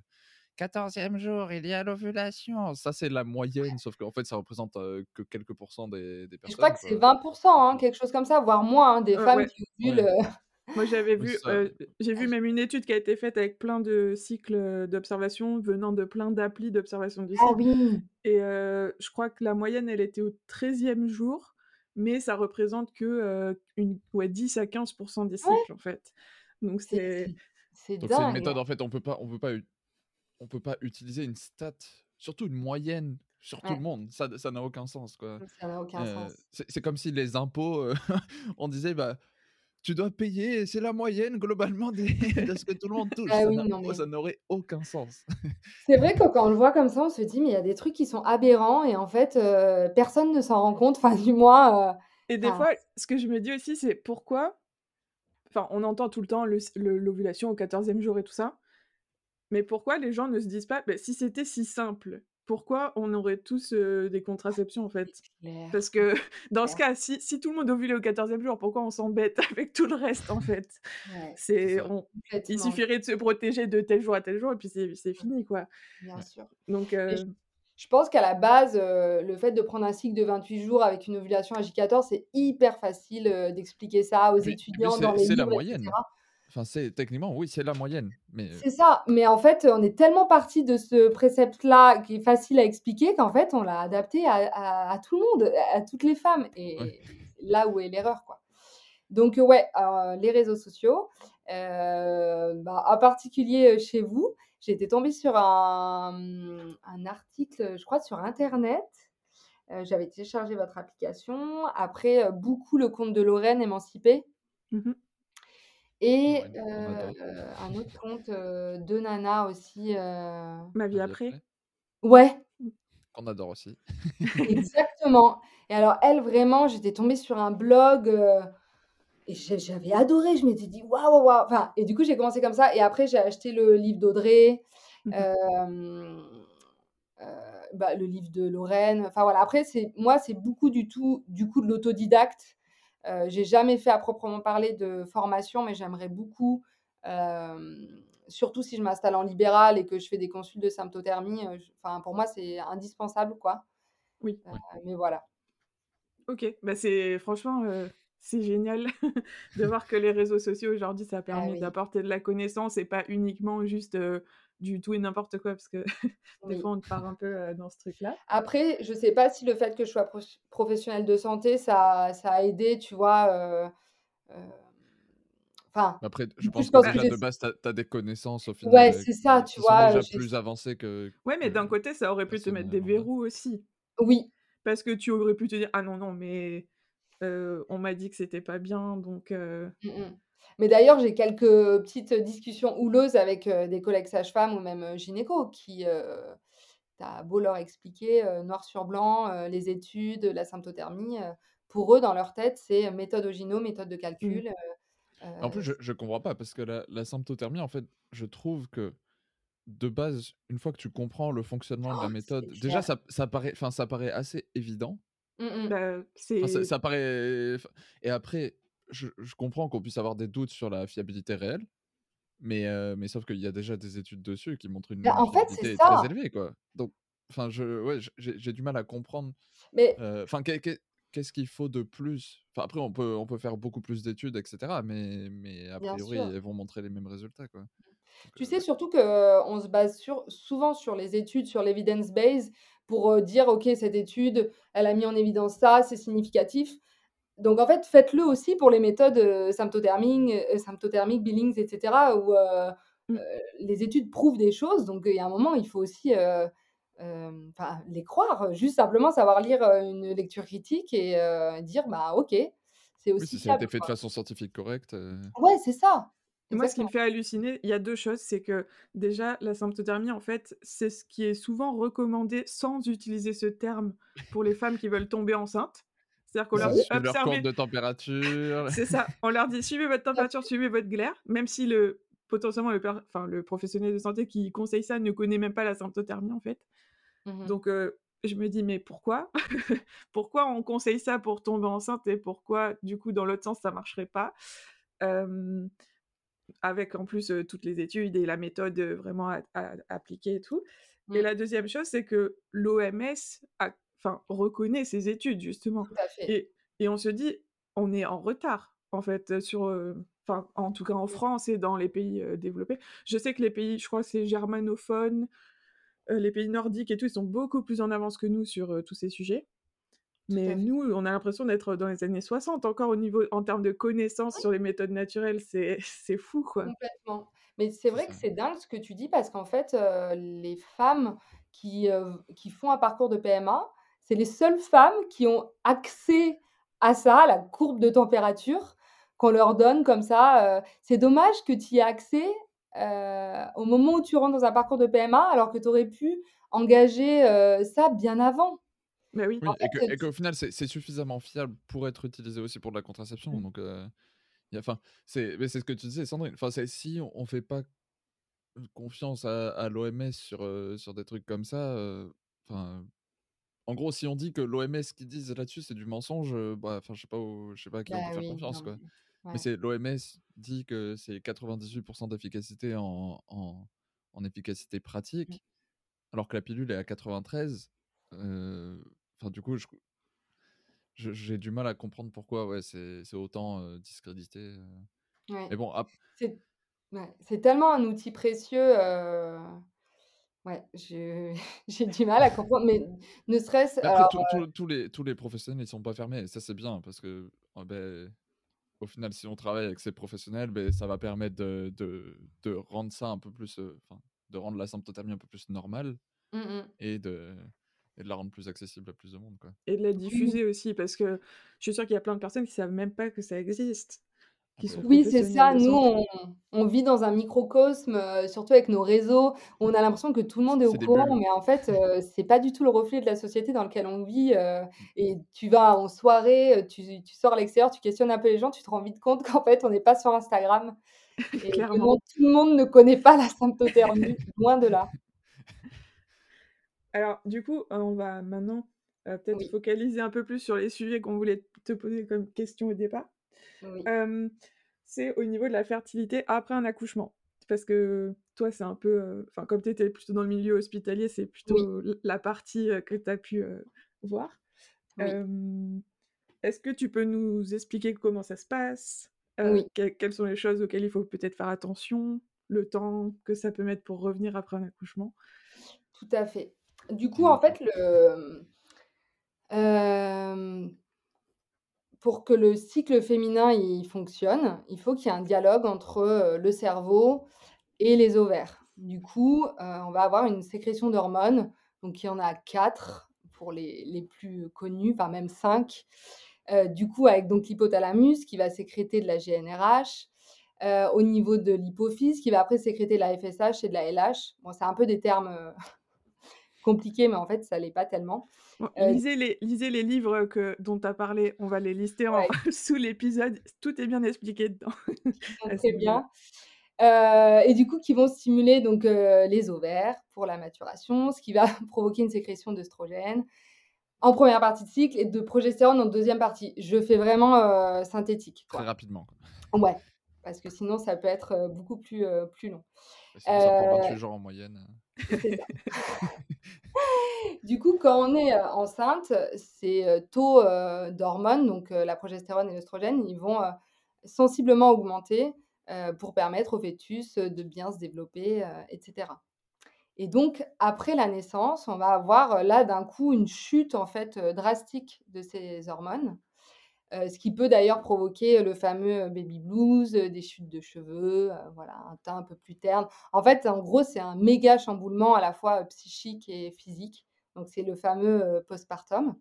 14e jour, il y a l'ovulation. Ça, c'est la moyenne, sauf qu'en fait, ça représente euh, que quelques pourcents des, des Et je crois personnes. que c'est Quoi. 20 hein, quelque chose comme ça, voire moins, hein, des Heu, femmes ouais. qui ovulent, Ouais. Moi, j'avais vu, j'ai vu même une étude qui a été faite avec plein de cycles, d'observation venant de plein d'applis d'observation du Ah cycle oui! et je crois que la moyenne, elle était au 13e jour, mais ça représente que, heu, une ouais 10 à 15% des Ouais! cycles, en fait. Donc C'est c'est une méthode, en fait, on peut pas, on peut pas, on peut pas utiliser une stat, surtout une moyenne, sur tout Ouais. le monde. Ça ça n'a aucun sens, quoi. Ça n'a aucun Euh, sens. c'est c'est comme si les impôts, euh, on disait, bah, tu dois payer, c'est la moyenne globalement des, de ce que tout le monde touche. Ah Ça oui, n'a- non mais ça n'aurait aucun sens. c'est vrai que quand on le voit comme ça, on se dit: «Mais il y a des trucs qui sont aberrants» et en fait, heu, personne ne s'en rend compte, enfin du moins, heu, Et des fois, ce que je me dis aussi, c'est pourquoi enfin, on entend tout le temps l'ovulation au 14e jour et tout ça, mais pourquoi les gens ne se disent pas: «Bah, si c'était si simple, pourquoi on aurait tous, des contraceptions, en fait?» parce que dans ce cas, si si tout le monde ovulait au 14e jour, pourquoi on s'embête avec tout le reste, en fait? C'est il suffirait de se protéger de tel jour à tel jour et puis c'est fini, quoi. Bien sûr. Donc je pense qu'à la base, le fait de prendre un cycle de 28 jours avec une ovulation à J14, c'est hyper facile, d'expliquer ça aux étudiants dans les c'est la moyenne. Enfin, c'est techniquement, oui, c'est la moyenne, mais C'est ça, mais en fait, on est tellement parti de ce précepte-là qui est facile à expliquer qu'en fait, on l'a adapté à tout le monde, à toutes les femmes et là où est l'erreur, quoi. Donc ouais, les réseaux sociaux, bah, en particulier, chez vous. J'étais tombée sur un, un, article, je crois, sur Internet. Euh, j'avais téléchargé votre application. Après, euh, beaucoup le compte de Lorraine émancipée. Mmh Et euh, un autre compte de Nana aussi. Ma vie après. Ouais. Mmh. Qu'on adore aussi. Exactement. Et alors, elle, vraiment, j'étais tombée sur un blog et j'avais adoré, je m'étais dit waouh, waouh, enfin, et du coup, j'ai commencé comme ça. Et après, j'ai acheté le livre d'Audrey, mmh bah, le livre de Lorraine. Enfin voilà, après, c'est moi, c'est beaucoup du tout, du coup, de l'autodidacte. Euh, j'ai jamais fait à proprement parler de formation, mais j'aimerais beaucoup, surtout si je m'installe en libéral et que je fais des consultes de symptothermie. Enfin, pour moi, c'est indispensable, quoi. Oui. mais voilà. Ok, bah c'est franchement c'est génial de voir que les réseaux sociaux aujourd'hui, ça Ah permet d'apporter de la connaissance et pas uniquement juste du tout et n'importe quoi, parce que des fois on part un peu dans ce truc-là. Après, je sais pas si le fait que je sois professionnelle de santé, ça, ça a aidé, tu vois. Enfin, Après, je pense que déjà de base, tu as, des connaissances au final. Ouais, c'est ça, tu vois. déjà plus avancées que. Ouais, mais d'un côté, ça aurait pu te mettre des verrous aussi. Oui. Parce que tu aurais pu te dire, ah non, non, mais on m'a dit que c'était pas bien, donc. Mmh Mais d'ailleurs, j'ai quelques petites discussions houleuses avec des collègues sages-femmes ou même gynéco qui, t'as beau leur expliquer noir sur blanc les études, la symptothermie, pour eux, dans leur tête, c'est méthode Ogino, méthode de mmh. calcul. En plus, je, je comprends pas parce que la, la, symptothermie, en fait, je trouve que de base, une fois que tu comprends le fonctionnement de la oh, méthode, déjà ça, ça paraît, enfin ça paraît assez évident Mmh bah, ça, paraît. Et après, je, comprends qu'on puisse avoir des doutes sur la fiabilité réelle, mais, mais sauf qu'il y a déjà des études dessus qui montrent une bah, en fait, fiabilité très élevée, quoi. Donc, enfin, je, ouais, j'ai du mal à comprendre. Mais Enfin, qu'est-ce qu'il faut de plus? Enfin, après, on peut, on peut faire beaucoup plus d'études, etc. Mais, mais a priori, elles vont montrer les mêmes résultats, quoi. Tu sais, surtout qu'on se base sur, souvent sur les études, sur l'évidence base, pour dire, OK, cette étude, elle a mis en évidence ça, c'est significatif. Donc, en fait, faites-le aussi pour les méthodes symptothermiques, symptothermiques, Billings, etc., où mmh. les études prouvent des choses. Donc, il y a un moment, il faut aussi les croire, juste simplement savoir lire une lecture critique et dire, bah, OK, c'est aussi. Oui, si ça a été fait de façon scientifique correcte. Ouais, c'est ça. Moi, ce qui me fait halluciner, il y a deux choses. C'est que déjà, la symptothermie, en fait, c'est ce qui est souvent recommandé sans utiliser ce terme pour les femmes qui veulent tomber enceintes. C'est-à-dire qu'on leur dit observez. de température. C'est ça. On leur dit suivez votre température, suivez votre glaire, même si le potentiellement le, enfin, le professionnel de santé qui conseille ça ne connaît même pas la symptothermie en fait. Mmh Donc je me dis mais pourquoi? Pourquoi on conseille ça pour tomber enceinte et pourquoi du coup dans l'autre sens ça marcherait pas? Avec en plus toutes les études et la méthode vraiment appliquée et tout. Et mmh. la deuxième chose, c'est que l'OMS reconnaît ces études, justement. Et, et, on se dit, on est en retard, en fait, sur. Enfin, en tout cas en France et dans les pays développés. Je sais que les pays, je crois que c'est germanophone, les pays nordiques et tout, ils sont beaucoup plus en avance que nous sur tous ces sujets. Mais nous, on a l'impression d'être dans les années 60 encore au niveau, en termes de connaissances sur les méthodes naturelles, c'est, c'est fou, quoi. Complètement. Mais c'est vrai que c'est dingue ce que tu dis parce qu'en fait, les femmes qui, qui font un parcours de PMA, c'est les seules femmes qui ont accès à ça, à la courbe de température qu'on leur donne comme ça. c'est dommage que tu y aies accès au moment où tu rentres dans un parcours de PMA alors que tu aurais pu engager ça bien avant. Bah oui. Oui, En et fait, qu'au final, c'est suffisamment fiable pour être utilisé aussi pour de la contraception. Mmh. Donc, heu, il y a enfin, c'est mais c'est ce que tu disais, Sandrine. Enfin, c'est si on on fait pas confiance à à l'OMS sur, heu, sur des trucs comme ça, enfin, en gros, si on dit que l'OMS, qu'ils disent là-dessus, c'est du mensonge, heu, bah, enfin, je sais pas où je sais pas à qui on peut bah faire confiance, non quoi. mais c'est l'OMS dit que c'est 98 d'efficacité en en en efficacité Mmh. pratique, alors que la pilule est à 93. Heu, enfin, du coup, je j'ai du mal à comprendre pourquoi, ouais, c'est autant, discrédité. Ouais. Mais bon, ap C'est ouais, c'est tellement un outil précieux, ouais, je j'ai du mal à comprendre, mais ne serait-ce mais après alors, tous tous tous les tous les professionnels, ils sont pas fermés et ça, c'est bien parce que, oh, beh, au final, si on travaille avec ces professionnels, beh, ça va permettre de de de rendre ça un peu plus, enfin, de rendre la symptothermie un peu plus normale mmh mh. et de et de la rendre plus accessible à plus de monde, quoi. Et de la diffuser aussi, parce que je suis sûre qu'il y a plein de personnes qui savent même pas que ça existe, Ah qui sont Oui, c'est ça. Nous, on on vit dans un microcosme, heu, surtout avec nos réseaux. On a l'impression que tout le monde est au courant, bulles. mais en fait, heu, c'est pas du tout le reflet de la société dans lequel on vit, heu Mmh. et tu vas en soirée, heu, tu tu sors à l'extérieur, tu questionnes un peu les gens, tu te rends vite compte qu'en fait, on n'est pas sur Instagram et Clairement. tout le monde ne connaît pas la symptothermie, loin de là. Alors du coup, heu, on va maintenant, heu, peut-être Oui, focaliser un peu plus sur les sujets qu'on voulait te poser comme question au départ. oui, c'est au niveau de la fertilité après un accouchement. Parce que toi, c'est un peu, heu, enfin, comme tu étais plutôt dans le milieu hospitalier, c'est plutôt la partie, que tu as pu, voir. est-ce que tu peux nous expliquer comment ça se passe? Que quelles sont les choses auxquelles il faut peut-être faire attention? Le temps que ça peut mettre pour revenir après un accouchement? tout à fait. Du coup, Dis-nous en fait, le, Pour que le cycle féminin, il fonctionne, il faut qu'il y ait un dialogue entre, le cerveau et les ovaires. Du coup, on va avoir une sécrétion d'hormones, donc il y en a 4 pour les les plus connus, enfin même 5. Heu, du coup, avec donc l'hypothalamus qui va sécréter de la GnRH, au niveau de l'hypophyse qui va après sécréter de la FSH et de la LH. Bon, c'est un peu des termes, heu, compliqués, mais en fait, ça l'est pas tellement. Bon, Heu, lisez les lisez les livres, que dont tu as parlé, on va les lister en sous l'épisode, tout est bien expliqué dedans, qui sont à ce très niveau-là. bien. Heu et du coup, qui vont stimuler donc heu, les ovaires pour la maturation, ce qui va provoquer une sécrétion d'œstrogène en première partie de cycle et de progestérone en deuxième partie. Je fais vraiment, synthétique, Très rapidement. Ouais, parce que sinon ça peut être, beaucoup plus, plus long. Sinon, ça prend Heu, 28 jours en moyenne, c'est. Du coup, quand on est, heu, enceinte, ces, heu, taux, heu, d'hormones, donc la progestérone et l'œstrogène, ils vont, sensiblement augmenter, pour permettre au fœtus, de bien se développer, heu et donc, après la naissance, on va avoir, là, d'un coup, une chute, en fait, drastique de ces hormones, heu, ce qui peut d'ailleurs provoquer le fameux, heu, baby blues, des chutes de cheveux, voilà, un teint un peu plus terne. En fait, en gros, c'est un méga chamboulement à la fois, psychique et physique. Donc c'est le fameux, postpartum.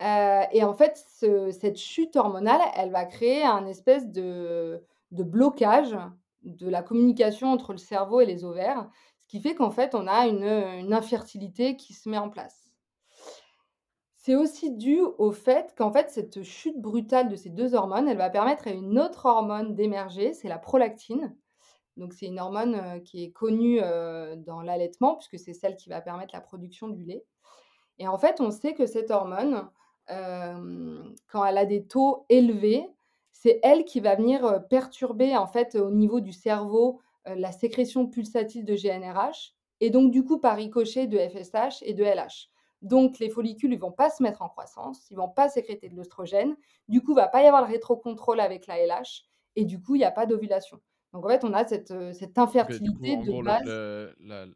Et en fait, ce cette chute hormonale, elle va créer un espèce de blocage de la communication entre le cerveau et les ovaires, ce qui fait qu'en fait, on a une infertilité qui se met en place. C'est aussi dû au fait qu'en fait, cette chute brutale de ces 2 hormones, elle va permettre à une autre hormone d'émerger, c'est la prolactine. Donc c'est une hormone, heu, qui est connue, heu, dans l'allaitement puisque c'est celle qui va permettre la production du lait. Et en fait, on sait que cette hormone, hem, quand elle a des taux élevés, c'est elle qui va venir, perturber, en fait, au niveau du cerveau, la sécrétion pulsative de GnRH et donc du coup, par ricochet, de FSH et de LH. Donc les follicules, ils vont pas se mettre en croissance, ils vont pas sécréter de l'œstrogène. Du coup, il va pas y avoir le rétrocontrôle avec la LH et du coup, il y a pas d'ovulation. Donc en fait, on a cette, heu, cette coup, infertilité de gros, base le la l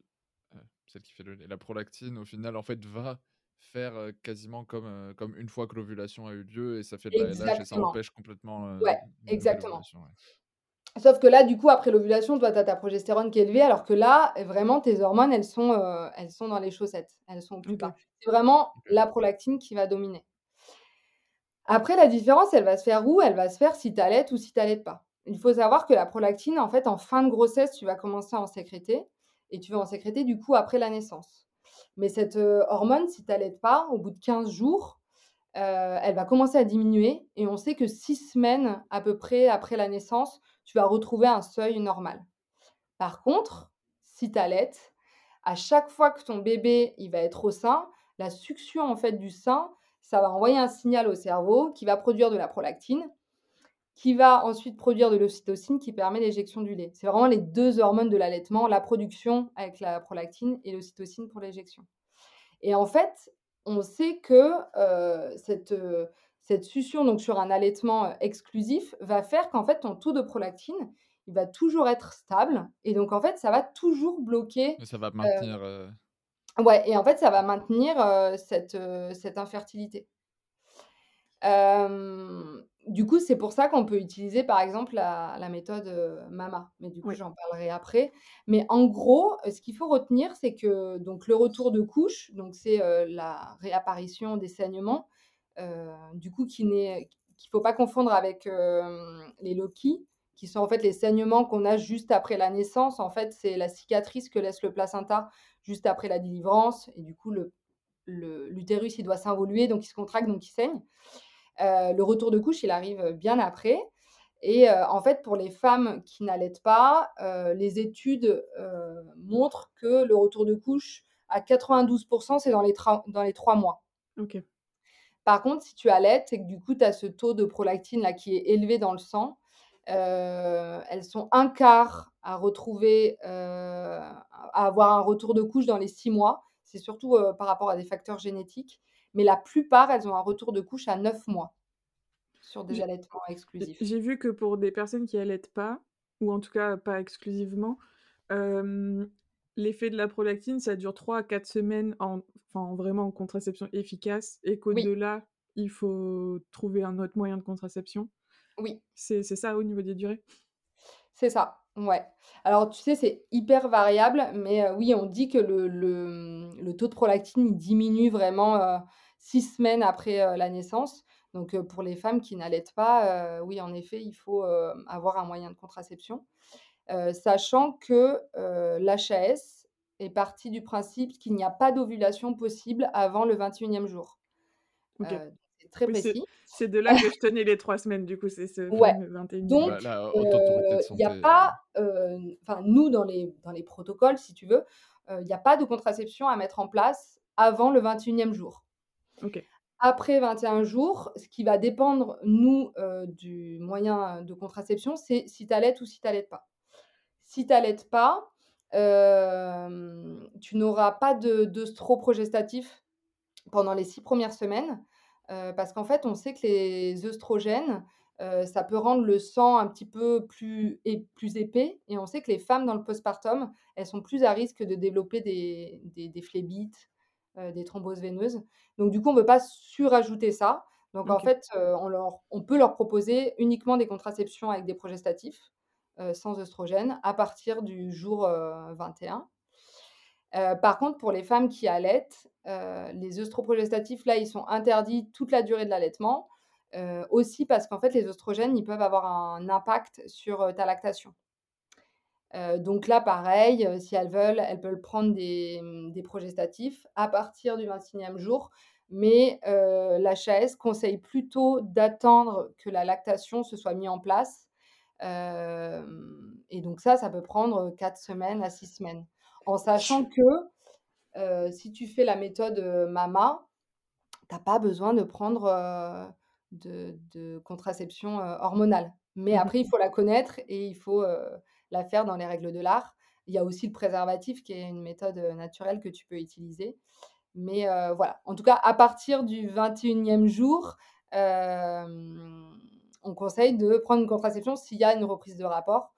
heu, celle qui fait le lait, la prolactine, au final, en fait, va faire, heu, quasiment comme, comme une fois que l'ovulation a eu lieu et ça fait de la LH et ça empêche complètement, heu, Ouais, exactement. ouais. Sauf que là, du coup, après l'ovulation, toi, tu as ta progestérone qui est élevée, alors que là, vraiment, tes hormones, elles sont, heu, elles sont dans les chaussettes, elles sont au plus bas. C'est vraiment la prolactine qui va dominer. Après, la différence, elle va se faire où? Elle va se faire si tu allaites ou si tu allaites pas. Il faut savoir que la prolactine, en fait, en fin de grossesse, tu vas commencer à en sécréter et tu vas en sécréter, du coup, après la naissance. Mais cette hormone, si tu n'allaites pas, au bout de 15 jours, elle va commencer à diminuer et on sait que 6 semaines à peu près après la naissance, tu vas retrouver un seuil normal. Par contre, si tu allaites, à chaque fois que ton bébé il va être au sein, la succion en fait du sein, ça va envoyer un signal au cerveau qui va produire de la prolactine, qui va ensuite produire de l'ocytocine qui permet l'éjection du lait. C'est vraiment les deux hormones de l'allaitement, la production avec la prolactine et l'ocytocine pour l'éjection. Et en fait, on sait que euh, cette, euh, cette succion donc sur un allaitement euh, exclusif va faire qu'en fait ton taux de prolactine il va toujours être stable et donc en fait ça va toujours bloquer. ça va maintenir. Ouais, et en fait ça va maintenir cette, cette infertilité. du coup, c'est pour ça qu'on peut utiliser par exemple la, la méthode MAMA. Mais du coup, j'en parlerai après. Mais en gros, ce qu'il faut retenir, c'est que donc, le retour de couche, donc c'est la réapparition des saignements, du coup, qu'il ne faut pas confondre avec les Loki, qui sont en fait les saignements qu'on a juste après la naissance. En fait, c'est la cicatrice que laisse le placenta juste après la délivrance. Et du coup, le, l'utérus, il doit s'involuer, donc il se contracte, donc il saigne. Euh, le retour de couche, il arrive bien après. Et euh, en fait, pour les femmes qui n'allaitent pas, euh, les études montrent que le retour de couche, à 92%, c'est dans les, dans les trois mois. Par contre, si tu allaites et que du coup, tu as ce taux de prolactine là, qui est élevé dans le sang, elles sont un quart à retrouver, à avoir un retour de couche dans les six mois. C'est surtout par rapport à des facteurs génétiques. Mais la plupart, elles ont un retour de couche à neuf mois sur des allaitements exclusifs. J'ai vu que pour des personnes qui allaitent pas, ou en tout cas pas exclusivement, l'effet de la prolactine, ça dure 3 à 4 semaines en, enfin, vraiment en contraception efficace et qu'au-delà, il faut trouver un autre moyen de contraception. Oui. C'est ça au niveau des durées? C'est ça, ouais. Alors, tu sais, c'est hyper variable, mais oui, on dit que le, le, taux de prolactine diminue vraiment six semaines après la naissance. Donc, pour les femmes qui n'allaitent pas, oui, en effet, il faut avoir un moyen de contraception. Sachant que l'HAS est partie du principe qu'il n'y a pas d'ovulation possible avant le 21e jour. c'est très précis. C'est de là que je tenais les trois semaines, du coup, c'est ce ouais. 21 Donc, il n'y a pas, enfin, nous, dans les, dans les protocoles, si tu veux, il n'y a pas de contraception à mettre en place avant le 21e jour. Après 21 jours, ce qui va dépendre, nous, du moyen de contraception, c'est si tu allaites ou si tu n'allaites pas. Si tu n'allaites pas, tu n'auras pas d'œstroprogestatif pendant les six premières semaines parce qu'en fait, on sait que les œstrogènes, ça peut rendre le sang un petit peu plus, et, plus épais. Et on sait que les femmes dans le postpartum, elles sont plus à risque de développer des, des, des phlébites, des thromboses veineuses. Donc, du coup, on ne veut pas surajouter ça. Donc, en fait, on, leur, on, peut leur proposer uniquement des contraceptions avec des progestatifs sans œstrogènes à partir du jour 21. par contre, pour les femmes qui allaitent, les œstroprogestatifs, là, ils sont interdits toute la durée de l'allaitement. aussi parce qu'en fait, les oestrogènes, ils peuvent avoir un impact sur ta lactation. donc là, pareil, si elles veulent, elles peuvent prendre des, mmh, progestatifs à partir du 26e jour. Mais l'HAS conseille plutôt d'attendre que la lactation se soit mise en place. Et donc ça, ça peut prendre 4 semaines à 6 semaines. En sachant que si tu fais la méthode MAMA, tu n'as pas besoin de prendre de, contraception hormonale. Mais mmh après, il faut la connaître et il faut la faire dans les règles de l'art. Il y a aussi le préservatif qui est une méthode naturelle que tu peux utiliser. Mais voilà, en tout cas, à partir du 21e jour, on conseille de prendre une contraception s'il y a une reprise de rapport.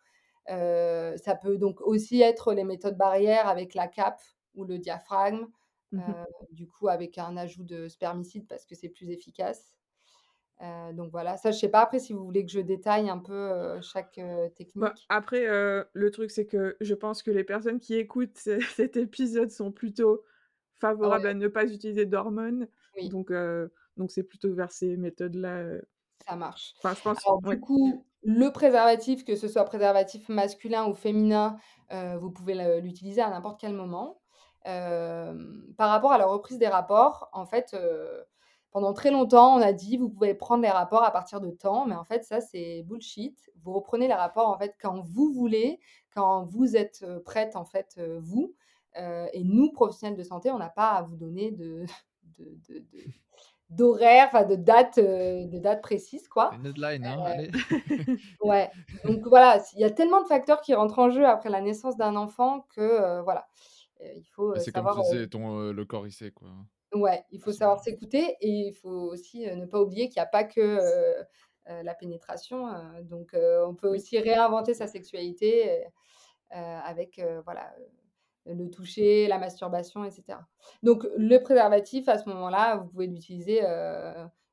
ça peut donc aussi être les méthodes barrières avec la cape ou le diaphragme, mmh du coup avec un ajout de spermicide parce que c'est plus efficace. donc voilà, ça je sais pas après si vous voulez que je détaille un peu chaque bah, technique. après, le truc c'est que je pense que les personnes qui écoutent cet épisode sont plutôt favorables à ne pas utiliser d'hormones. Donc donc c'est plutôt vers ces méthodes-là. Ça marche. Enfin, je pense. du coup, le préservatif, que ce soit préservatif masculin ou féminin, vous pouvez l'utiliser à n'importe quel moment. par rapport à la reprise des rapports, en fait, pendant très longtemps, on a dit: «Vous pouvez prendre les rapports à partir de temps», mais en fait, ça, c'est bullshit. Vous reprenez les rapports, en fait, quand vous voulez, quand vous êtes, prête, en fait, vous. et nous, professionnels de santé, on n'a pas à vous donner de d'horaires, enfin de dates, de dates précises, quoi. Une deadline, hein, allez. ouais, donc voilà, il y a tellement de facteurs qui rentrent en jeu après la naissance d'un enfant que, voilà, il faut, c'est comme tu disais, ton, le corps, il sait, quoi. Ouais, il faut savoir s'écouter et il faut aussi, ne pas oublier qu'il y a pas que, la pénétration, donc on peut aussi réinventer sa sexualité, avec, voilà, le toucher, la masturbation et cetera. Donc le préservatif, à ce moment-là, vous pouvez l'utiliser,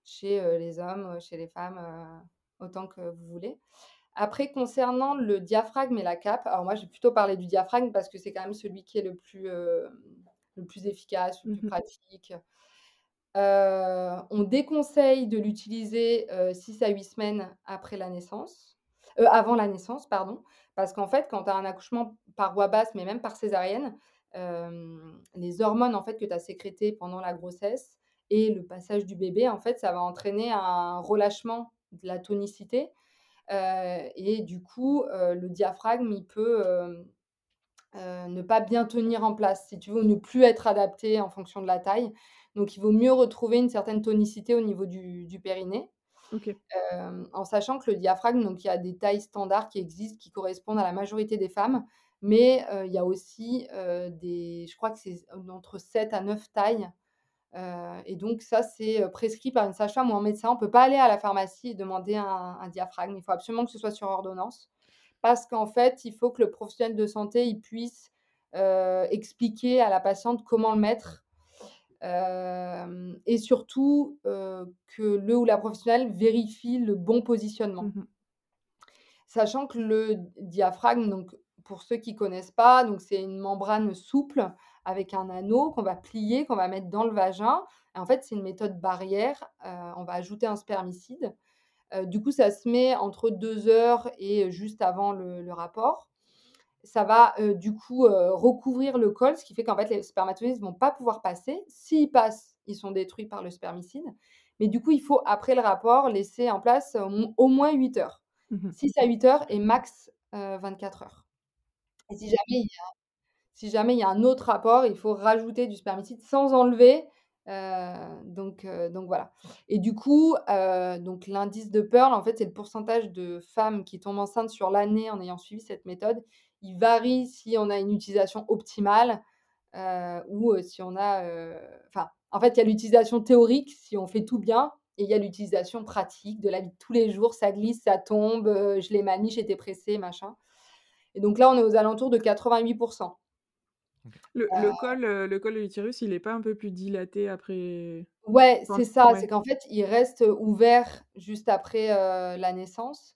chez, les hommes, chez les femmes, autant que vous voulez. Après concernant le diaphragme et la cape, alors moi, je vais plutôt parler du diaphragme parce que c'est quand même celui qui est le plus, le plus efficace, le plus Mmh pratique. on déconseille de l'utiliser, 6 à 8 semaines après la naissance, avant la naissance, pardon. Parce qu'en fait, quand tu as un accouchement par voie basse, mais même par césarienne, les hormones, en fait, que tu as sécrétées pendant la grossesse et le passage du bébé, en fait, ça va entraîner un relâchement de la tonicité, et du coup, le diaphragme, il peut, ne pas bien tenir en place, si tu veux, ne plus être adapté en fonction de la taille. Donc il vaut mieux retrouver une certaine tonicité au niveau du du périnée. OK. en sachant que le diaphragme, donc il y a des tailles standards qui existent, qui correspondent à la majorité des femmes, mais il y a aussi, des je crois que c'est entre 7 à 9 tailles, et donc ça, c'est, prescrit par une sage-femme ou un médecin. On peut pas aller à la pharmacie et demander un un diaphragme. Il faut absolument que ce soit sur ordonnance parce qu'en fait, il faut que le professionnel de santé, il puisse, expliquer à la patiente comment le mettre et surtout, que le ou la professionnelle vérifie le bon positionnement. Mmh Sachant que le diaphragme, donc pour ceux qui connaissent pas, donc c'est une membrane souple avec un anneau qu'on va plier, qu'on va mettre dans le vagin. Et en fait, c'est une méthode barrière. on va ajouter un spermicide. du coup, ça se met entre 2 heures et juste avant le le rapport ça va du coup recouvrir le col, ce qui fait qu'en fait les spermatozoïdes ne vont pas pouvoir passer. S'ils passent, ils sont détruits par le spermicide. Mais du coup, il faut après le rapport laisser en place au moins 8 heures. 6 à 8 heures et max 24 heures. Et si jamais, il y a, si jamais il y a un autre rapport, il faut rajouter du spermicide sans enlever. donc, donc voilà. Et du coup, donc l'indice de Pearl, en fait, c'est le pourcentage de femmes qui tombent enceintes sur l'année en ayant suivi cette méthode il varie si on a une utilisation optimale ou si on a. Enfin, en fait, il y a l'utilisation théorique si on fait tout bien et il y a l'utilisation pratique de la vie de tous les jours. Ça glisse, ça tombe, je l'ai manie, j'étais pressée, machin. Et donc là, on est aux alentours de 88%. Le, le col, le col de l'utérus, il n'est pas un peu plus dilaté après Ouais, c'est ça. C'est qu'en fait, il reste ouvert juste après la naissance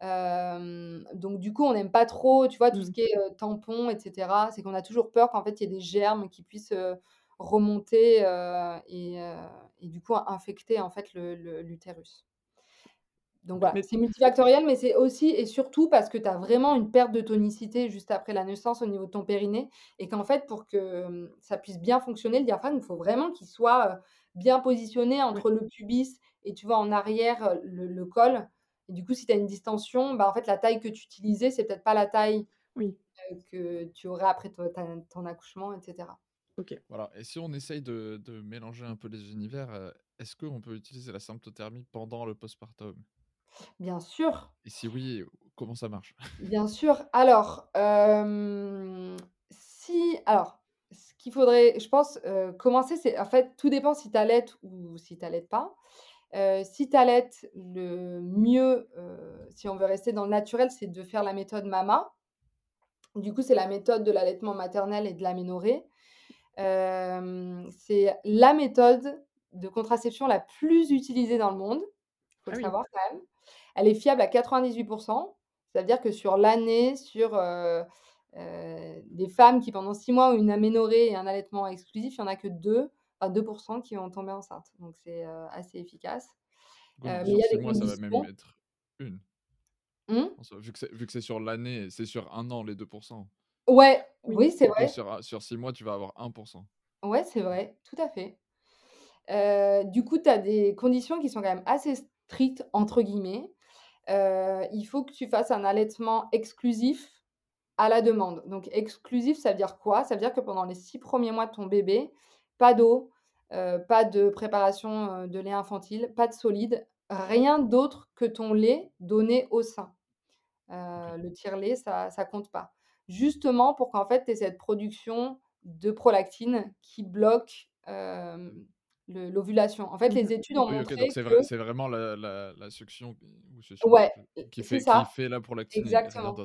donc du coup, on n'aime pas trop, tu vois, tout ce mmh. qui est, tampon et cetera. C'est qu'on a toujours peur qu'en fait, il y ait des germes qui puissent, remonter, et et du coup infecter en fait l'utérus. Donc voilà, c'est multifactoriel, mais c'est aussi et surtout parce que tu as vraiment une perte de tonicité juste après la naissance au niveau de ton périnée et qu'en fait, pour que, ça puisse bien fonctionner, le diaphragme, il faut vraiment qu'il soit, bien positionné entre le pubis et tu vois, en arrière, le le col. Et du coup, si tu as une distension, bah, en fait, la taille que tu utilisais, c'est peut-être pas la taille oui. que tu aurais après ton, accouchement, etc. Ok. Voilà. Et si on essaye de, de mélanger un peu les univers, est-ce qu'on peut utiliser la symptothermie pendant le postpartum? Bien sûr. Et si oui, comment ça marche? Bien sûr. Alors, si, alors, ce qu'il faudrait, je pense, commencer, c'est en fait, tout dépend si tu allaites ou si tu n'allaites pas si tu allaites, le mieux, si on veut rester dans le naturel, c'est de faire la méthode MAMA. Du coup, c'est la méthode de l'allaitement maternel et de l'aménorrhée. c'est la méthode de contraception la plus utilisée dans le monde. Il faut le ah savoir quand même. Elle est fiable à 98%. Ça veut dire que sur l'année, sur des femmes qui pendant six mois ont une aménorrhée et un allaitement exclusif, il n'y en a que deux à 2% qui vont tomber enceintes. Donc c'est assez efficace. mais il y a des mois, ça va même être une. Mmh? vu que c'est sur l'année, c'est sur un an les 2%. Ouais, oui, c'est vrai. Sur, sur 6 mois, tu vas avoir 1%. Ouais, c'est vrai, tout à fait. du coup, tu as des conditions qui sont quand même assez strictes, entre guillemets. il faut que tu fasses un allaitement exclusif à la demande. Donc, exclusif, ça veut dire quoi? Ça veut dire que pendant les six premiers mois de ton bébé, pas d'eau, pas de préparation de lait infantile, pas de solide, rien d'autre que ton lait donné au sein. Le tire-lait, ça ne compte pas. Justement pour qu'en fait, tu aies cette production de prolactine qui bloque l'ovulation. En fait, les études ont montré que... c'est vraiment la, la, succion, ouais, qui, fait, qui fait la prolactine Exactement.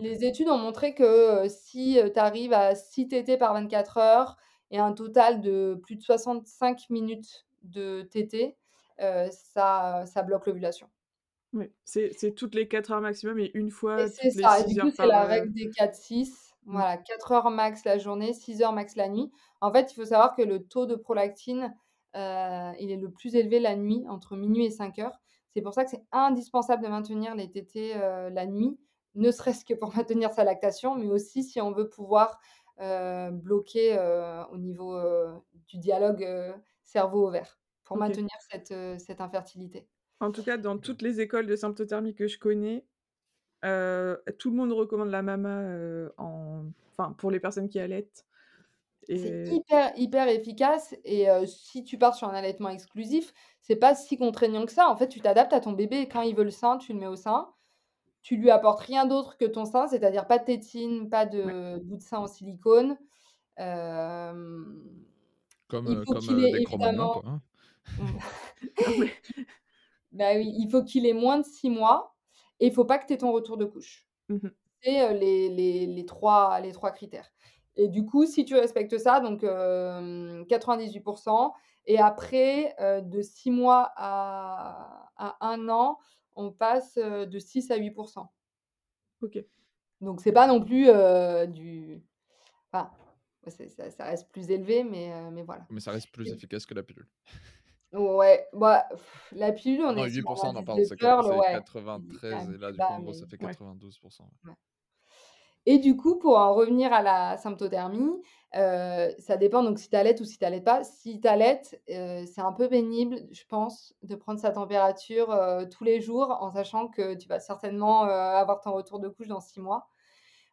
Les études ont montré que si tu arrives à 6 TT par 24 heures et un total de plus de 65 minutes de TT, ça, ça bloque l'ovulation. Oui, c'est toutes les 4 heures maximum et une fois c'est ça, du coup, c'est la règle des 4-6. Mmh. Voilà, 4 heures max la journée, 6 heures max la nuit. En fait, il faut savoir que le taux de prolactine, il est le plus élevé la nuit, entre minuit et 5 heures. C'est pour ça que c'est indispensable de maintenir les tétés la nuit, ne serait-ce que pour maintenir sa lactation, mais aussi si on veut pouvoir bloquer au niveau du dialogue cerveau-ovaire, pour maintenir cette, cette infertilité. En tout cas, dans toutes les écoles de symptothermie que je connais, tout le monde recommande la mama en... enfin, pour les personnes qui allaitent. C'est hyper, hyper efficace. Et si tu pars sur un allaitement exclusif, c'est pas si contraignant que ça. En fait, tu t'adaptes à ton bébé. Quand il veut le sein, tu le mets au sein. Tu lui apportes rien d'autre que ton sein, c'est-à-dire pas de tétine, pas de bout de sein en silicone. comme il faut qu'il ait évidemment. Hein. Bah oui, il faut qu'il ait moins de six mois et il faut pas que tu aies ton retour de couche. Mmh c'est les, les, les, trois, les trois critères. Et du coup, si tu respectes ça, donc 98%, et après, de six mois à, à un an, on passe de 6 à 8%. Ok. Donc, c'est pas non plus du. Enfin, ça, ça, reste plus élevé, mais, mais voilà. Mais ça reste plus efficace que la pilule. Ouais, bah, la pilule, on non, est 8%, non, pardon, c'est 93 et là, du coup, en gros, ça fait 92%. Et du coup, pour en revenir à la symptothermie, euh, ça dépend donc si tu allaites ou si tu n'allaites pas. Si tu allaites, euh, c'est un peu pénible, je pense, de prendre sa température euh, tous les jours en sachant que tu vas certainement avoir ton retour de couche dans six mois.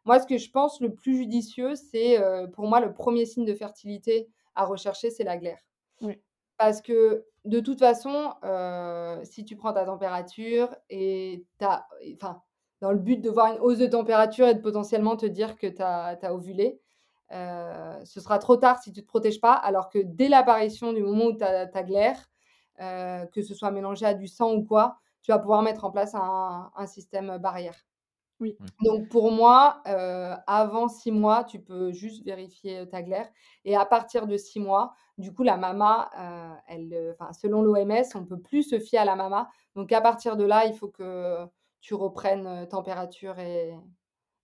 Moi, ce que je pense le plus judicieux, c'est pour moi le premier signe de fertilité à rechercher, c'est la glaire. Oui. Parce que de toute façon, si tu prends ta température et as, enfin, dans le but de voir une hausse de température et de potentiellement te dire que tu as, ovulé, ce sera trop tard si tu ne te protèges pas, alors que dès l'apparition du moment où tu as ta glaire, que ce soit mélangé à du sang ou quoi, tu vas pouvoir mettre en place un, un système barrière. Oui. Donc pour moi, avant six mois, tu peux juste vérifier ta glaire. Et à partir de six mois, du coup, la mama, elle, selon l'OMS, on ne peut plus se fier à la mama. Donc à partir de là, il faut que tu reprennes température et,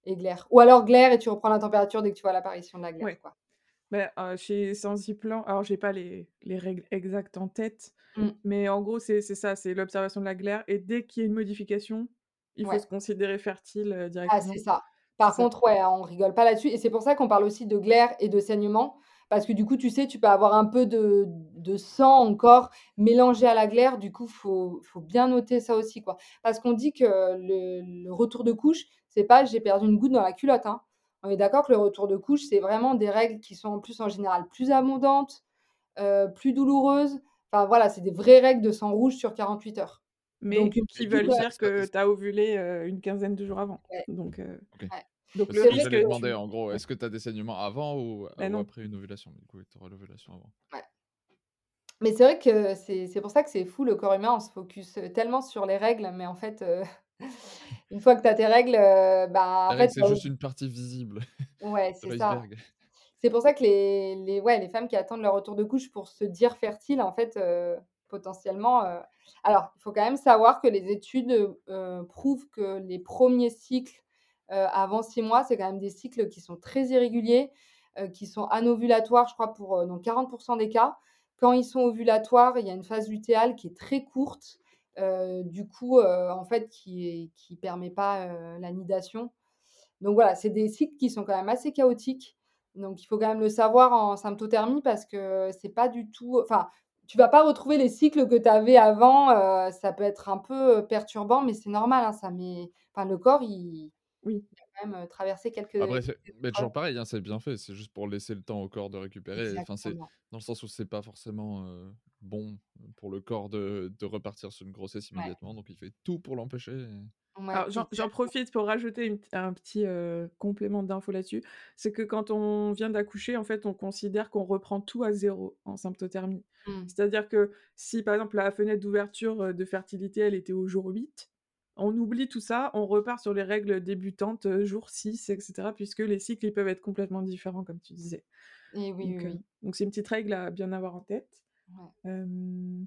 et glaire. Ou alors glaire et tu reprends la température dès que tu vois l'apparition de la glaire. Quoi. Mais, chez Sensiplan, alors j'ai pas les, les, règles exactes en tête, mmh. mais en gros, c'est ça, c'est l'observation de la glaire. Et dès qu'il y a une modification, il faut se considérer fertile directement. Ah, c'est ça. Par contre, ouais, on rigole pas là-dessus. Et c'est pour ça qu'on parle aussi de glaire et de saignement. Parce que du coup, tu sais, tu peux avoir un peu de, de sang encore mélangé à la glaire. Du coup, il faut, faut, bien noter ça aussi. quoi. Parce qu'on dit que le, retour de couche, c'est pas j'ai perdu une goutte dans la culotte. Hein. On est d'accord que le retour de couche, c'est vraiment des règles qui sont en plus en général plus abondantes, plus douloureuses. Enfin voilà, c'est des vraies règles de sang rouge sur 48 heures. Mais qui veulent dire que tu as ovulé une quinzaine de jours avant. Donc, donc le risque. Je demander en gros, est-ce que tu as des saignements avant ou, bah après une ovulation? Du coup, tu auras l'ovulation avant. Mais c'est vrai que c'est pour ça que c'est fou, le corps humain, on se focus tellement sur les règles, mais en fait, une fois que tu as tes règles, bah, en fait. C'est juste une partie visible. Ouais, c'est ça. C'est pour ça que les, les, ouais, les femmes qui attendent leur retour de couche pour se dire fertile, en fait, potentiellement. Alors, il faut quand même savoir que les études prouvent que les premiers cycles avant six mois, c'est quand même des cycles qui sont très irréguliers, qui sont anovulatoires, je crois, pour dans 40% des cas. Quand ils sont ovulatoires, il y a une phase lutéale qui est très courte, du coup, en fait, qui ne permet pas la nidation. Donc voilà, c'est des cycles qui sont quand même assez chaotiques. Donc il faut quand même le savoir en symptothermie parce que c'est pas du tout. Enfin, tu vas pas retrouver les cycles que tu avais avant. euh, ça peut être un peu euh, perturbant, mais c'est normal. hein, ça met... enfin, le corps, il, Oui. il a quand même euh, traversé quelques. Après, c'est- mais toujours pareil, hein, c'est bien fait. C'est juste pour laisser le temps au corps de récupérer. Enfin, c'est dans le sens où c'est pas forcément euh, bon pour le corps de, de repartir sur une grossesse Ouais. immédiatement. Donc, il fait tout pour l'empêcher. et- Ouais, Alors, j'en profite pour rajouter une un petit euh, complément d'info là-dessus. C'est que quand on vient d'accoucher, en fait, on considère qu'on reprend tout à zéro en symptothermie. Mm. C'est-à-dire que si, par exemple, la fenêtre d'ouverture de fertilité, elle était au jour 8, on oublie tout ça, on repart sur les règles débutantes, euh, jour 6, etc., puisque les cycles, ils peuvent être complètement différents, comme tu disais. Et oui, Donc, oui, euh, oui. c'est une petite règle à bien avoir en tête. Ouais. Euh,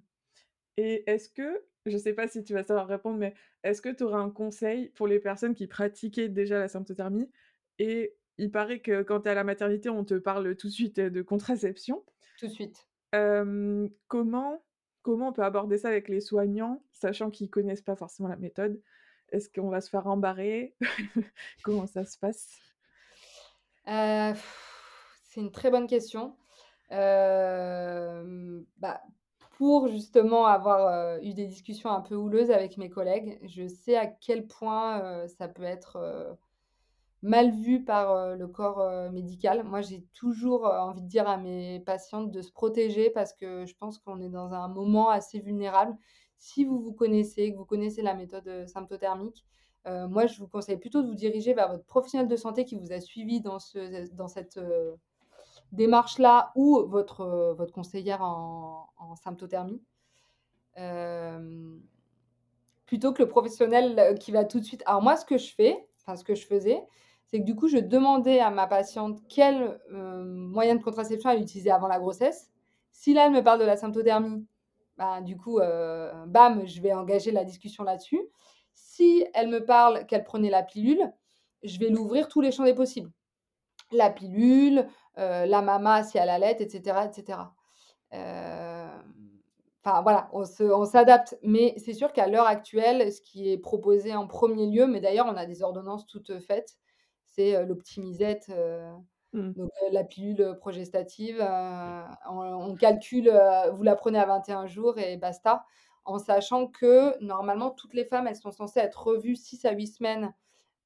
et est-ce que, je sais pas si tu vas savoir répondre, mais est-ce que tu auras un conseil pour les personnes qui pratiquaient déjà la symptothermie? Et il paraît que quand tu es à la maternité, on te parle tout de suite euh, de contraception. Tout de suite. Euh, comment, comment on peut aborder ça avec les soignants, sachant qu'ils connaissent pas forcément la méthode? Est-ce qu'on va se faire embarrer Comment ça se passe? Euh, c'est une très bonne question. Euh, bah, pour justement avoir euh, eu des discussions un peu houleuses avec mes collègues, je sais à quel point ça peut être mal vu par euh, le corps euh, médical. Moi, j'ai toujours euh, envie de dire à mes patientes de se protéger parce que je pense qu'on est dans un moment assez vulnérable. Si vous vous connaissez, que vous connaissez la méthode symptothermique, moi, je vous conseille plutôt de vous diriger vers votre professionnel de santé qui vous a suivi dans, ce, dans cette démarche-là ou votre, votre conseillère en, en symptothermie. Plutôt que le professionnel qui va tout de suite. Alors moi, ce que je fais, enfin ce que je faisais, c'est que du coup, je demandais à ma patiente quel euh, moyen de contraception elle utilisait avant la grossesse. Si là, elle me parle de la symptothermie, ben, du coup, euh, bam, je vais engager la discussion là-dessus. Si elle me parle qu'elle prenait la pilule, je vais l'ouvrir tous les champs des possibles. La pilule, euh, la mama si elle allait, etc. etc. Enfin voilà, on s'adapte. Mais c'est sûr qu'à l'heure actuelle, ce qui est proposé en premier lieu, mais d'ailleurs on a des ordonnances toutes faites, c'est l'optimisette, Hmm. donc la pilule progestative. euh, on, on calcule, vous la prenez à 21 jours et basta. En sachant que normalement, toutes les femmes, elles sont censées être revues 6 à 8 semaines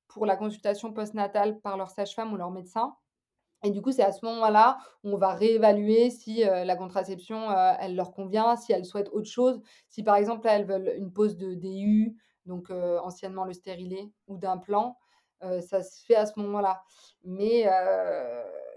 pour la consultation postnatale par leur sage-femme ou leur médecin. Et du coup, c'est à ce moment-là où on va réévaluer si euh, la contraception, euh, elle leur convient, si elles souhaitent autre chose. Si par exemple, là, elles veulent une pause de DU, donc euh, anciennement le stérilet, ou d'implant, ça se fait à ce moment-là. Mais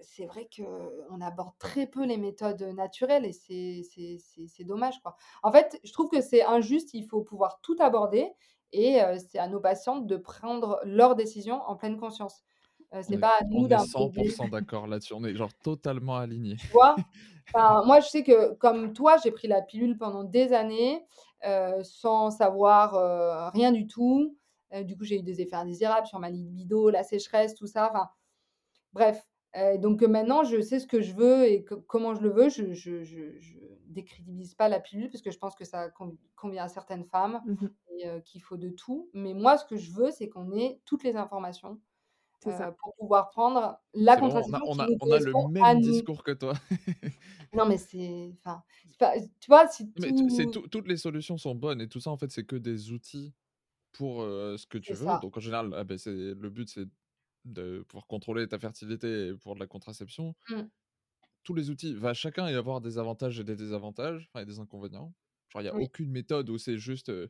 c'est vrai qu'on aborde très peu les méthodes naturelles et c'est- dommage. Quoi. En fait, je trouve que c'est injuste, il faut pouvoir tout aborder et euh, c'est à nos patientes de prendre leurs décisions en pleine conscience. Euh, c'est pas à nous on est d'imposer. 100% d'accord là-dessus. On est genre totalement alignés. Enfin, moi, je sais que comme toi, j'ai pris la pilule pendant des années euh, sans savoir rien du tout. Euh, du coup, j'ai eu des effets indésirables sur ma libido, la sécheresse, tout ça. Enfin, bref. Euh, donc euh, maintenant, je sais ce que je veux et que- comment je le veux. Je, je, je, je décrédibilise pas la pilule parce que je pense que ça con- convient à certaines femmes Mhm. et euh, qu'il faut de tout. Mais moi, ce que je veux, c'est qu'on ait toutes les informations euh, ça. pour pouvoir prendre la on a, contraception on a, nous on a le même discours que toi. Non, mais c'est. Enfin, tu vois, si Mais tout. toutes les solutions sont bonnes et tout ça, en fait, c'est que des outils pour euh, ce que tu veux. ça. Donc, en général, ah ben, le but, c'est de pouvoir contrôler ta fertilité pour de la contraception. Mm. Tous les outils, va chacun y avoir des avantages et des désavantages, enfin, et des inconvénients. Genre, il n'y a Oui. aucune méthode où c'est juste euh,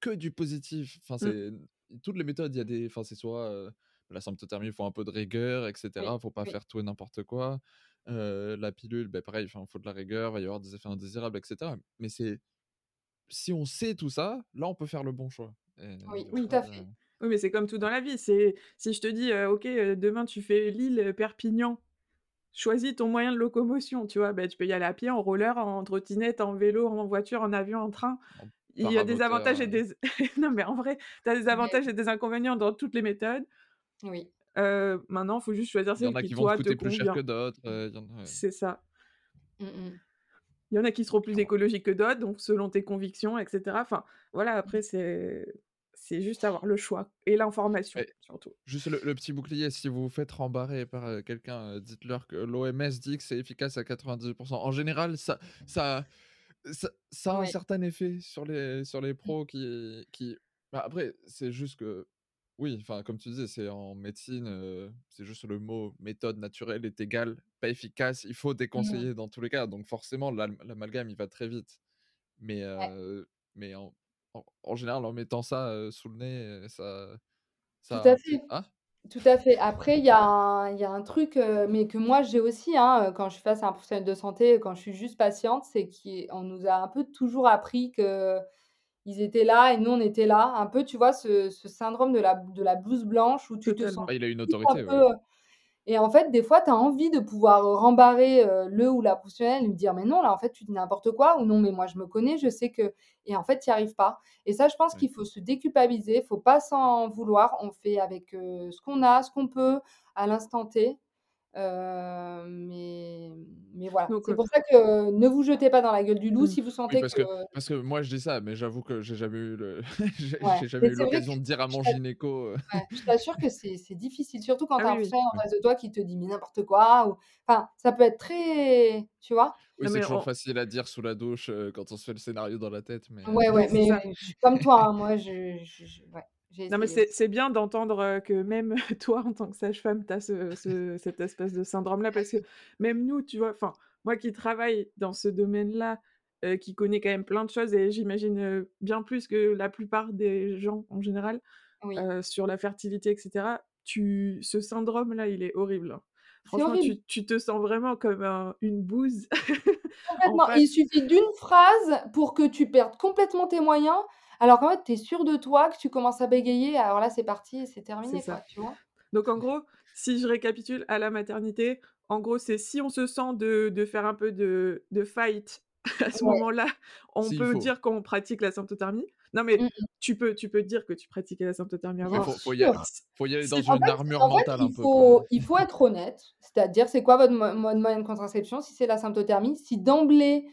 que du positif. Enfin, Mm. c'est toutes les méthodes, il y a des. Enfin, c'est soit euh, la symptothermie, il faut un peu de rigueur, etc. Oui. faut pas Oui. faire tout et n'importe quoi. La pilule, ben, pareil, il faut de la rigueur, il va y avoir des effets indésirables, etc. Mais c'est si on sait tout ça, là, on peut faire le bon choix. Et Oui, tout à fait. Oui, mais c'est comme tout dans la vie. C'est si je te dis, euh, ok, euh, demain tu fais Lille-Perpignan, choisis ton moyen de locomotion, tu vois. Ben, tu peux y aller à pied, en roller, en trottinette, en vélo, en voiture, en avion, en train. En Il y a des paramoteur. avantages et euh, des... non, mais en vrai, tu as des Mais avantages et des inconvénients dans toutes les méthodes. oui. Euh, maintenant, il faut juste choisir Il y en celle a qui, qui vont te toi, te coûter plus cher que convient. d'autres. euh, il y en a- ouais. C'est ça. Mm, mm. Il y en a qui seront plus écologiques que d'autres, donc selon tes convictions, etc. Enfin, voilà, après, c'est c'est juste avoir le choix et l'information, surtout. Juste le, petit bouclier, si vous vous faites rembarrer par quelqu'un, dites-leur que l'OMS dit que c'est efficace à 98%. En général, ça, ça, ça, a un certain effet sur les, sur les mmh. pros qui. qui... Bah, après, c'est juste que. Oui, enfin, comme tu disais, c'est en médecine, c'est juste le mot méthode naturelle est égal, pas efficace. Il faut mmh déconseiller dans tous les cas. Donc, forcément, l'amalgame, il va très vite. Mais, mais en, en, général, en mettant ça sous le nez, ça. ça Tout à fait. Ah? Tout à fait. Après, il y a un y a un truc, mais que moi j'ai aussi, hein, quand je suis face à un professionnel de santé, quand je suis juste patiente, c'est qu'on nous a un peu toujours appris qu'ils étaient là et nous on était là. Un peu, tu vois, ce ce syndrome de la de la blouse blanche où tu te sens ah, il a une autorité, et en fait, des fois, tu as envie de pouvoir rembarrer le ou la professionnelle et lui dire: «Mais non, là, en fait, tu dis n'importe quoi» ou «Non, mais moi, je me connais, je sais que» et en fait, tu n'y arrives pas. Et ça, je pense qu'il faut se déculpabiliser, il faut pas s'en vouloir. On fait avec, ce qu'on a, ce qu'on peut, à l'instant T. Euh, mais, mais voilà. C'est pour ça que ne vous jetez pas dans la gueule du loup mmh. si vous sentez parce que... Parce que moi je dis ça, mais j'avoue que j'ai jamais eu le... j'ai jamais eu l'occasion de dire à mon gynéco. je t'assure que c'est difficile, surtout quand ah, tu as un oui, en face de toi qui te dit mais n'importe quoi. Ou... Enfin, ça peut être très. Tu vois? Oui, c'est toujours facile à dire sous la douche quand on se fait le scénario dans la tête. Mais... Ouais, ouais, mais comme toi, hein, moi je. Ouais. Non, mais c'est bien d'entendre que même toi, en tant que sage-femme, tu as ce, cette espèce de syndrome-là, parce que même nous, tu vois, enfin, moi qui travaille dans ce domaine-là, qui connaît quand même plein de choses, et j'imagine bien plus que la plupart des gens en général, sur la fertilité, etc., tu, ce syndrome-là, il est horrible. Hein. Franchement, tu, tu, te sens vraiment comme une bouse. Complètement. Il suffit d'une phrase pour que tu perdes complètement tes moyens alors qu'en fait, tu es sûr de toi, que tu commences à bégayer, alors là, c'est parti, c'est terminé, quoi, tu vois? Donc en gros, si je récapitule, à la maternité, en gros, c'est si on se sent de, de faire un peu de, de fight à ce moment-là, on peut dire qu'on pratique la symptothermie. Non, mais mmh, tu peux, tu peux dire que tu pratiquais la symptothermie avant. Il faut, y aller, dans une armure mentale un peu. Faut, il faut être honnête, c'est-à-dire c'est quoi votre mode moyen de contraception si c'est la symptothermie? Si d'emblée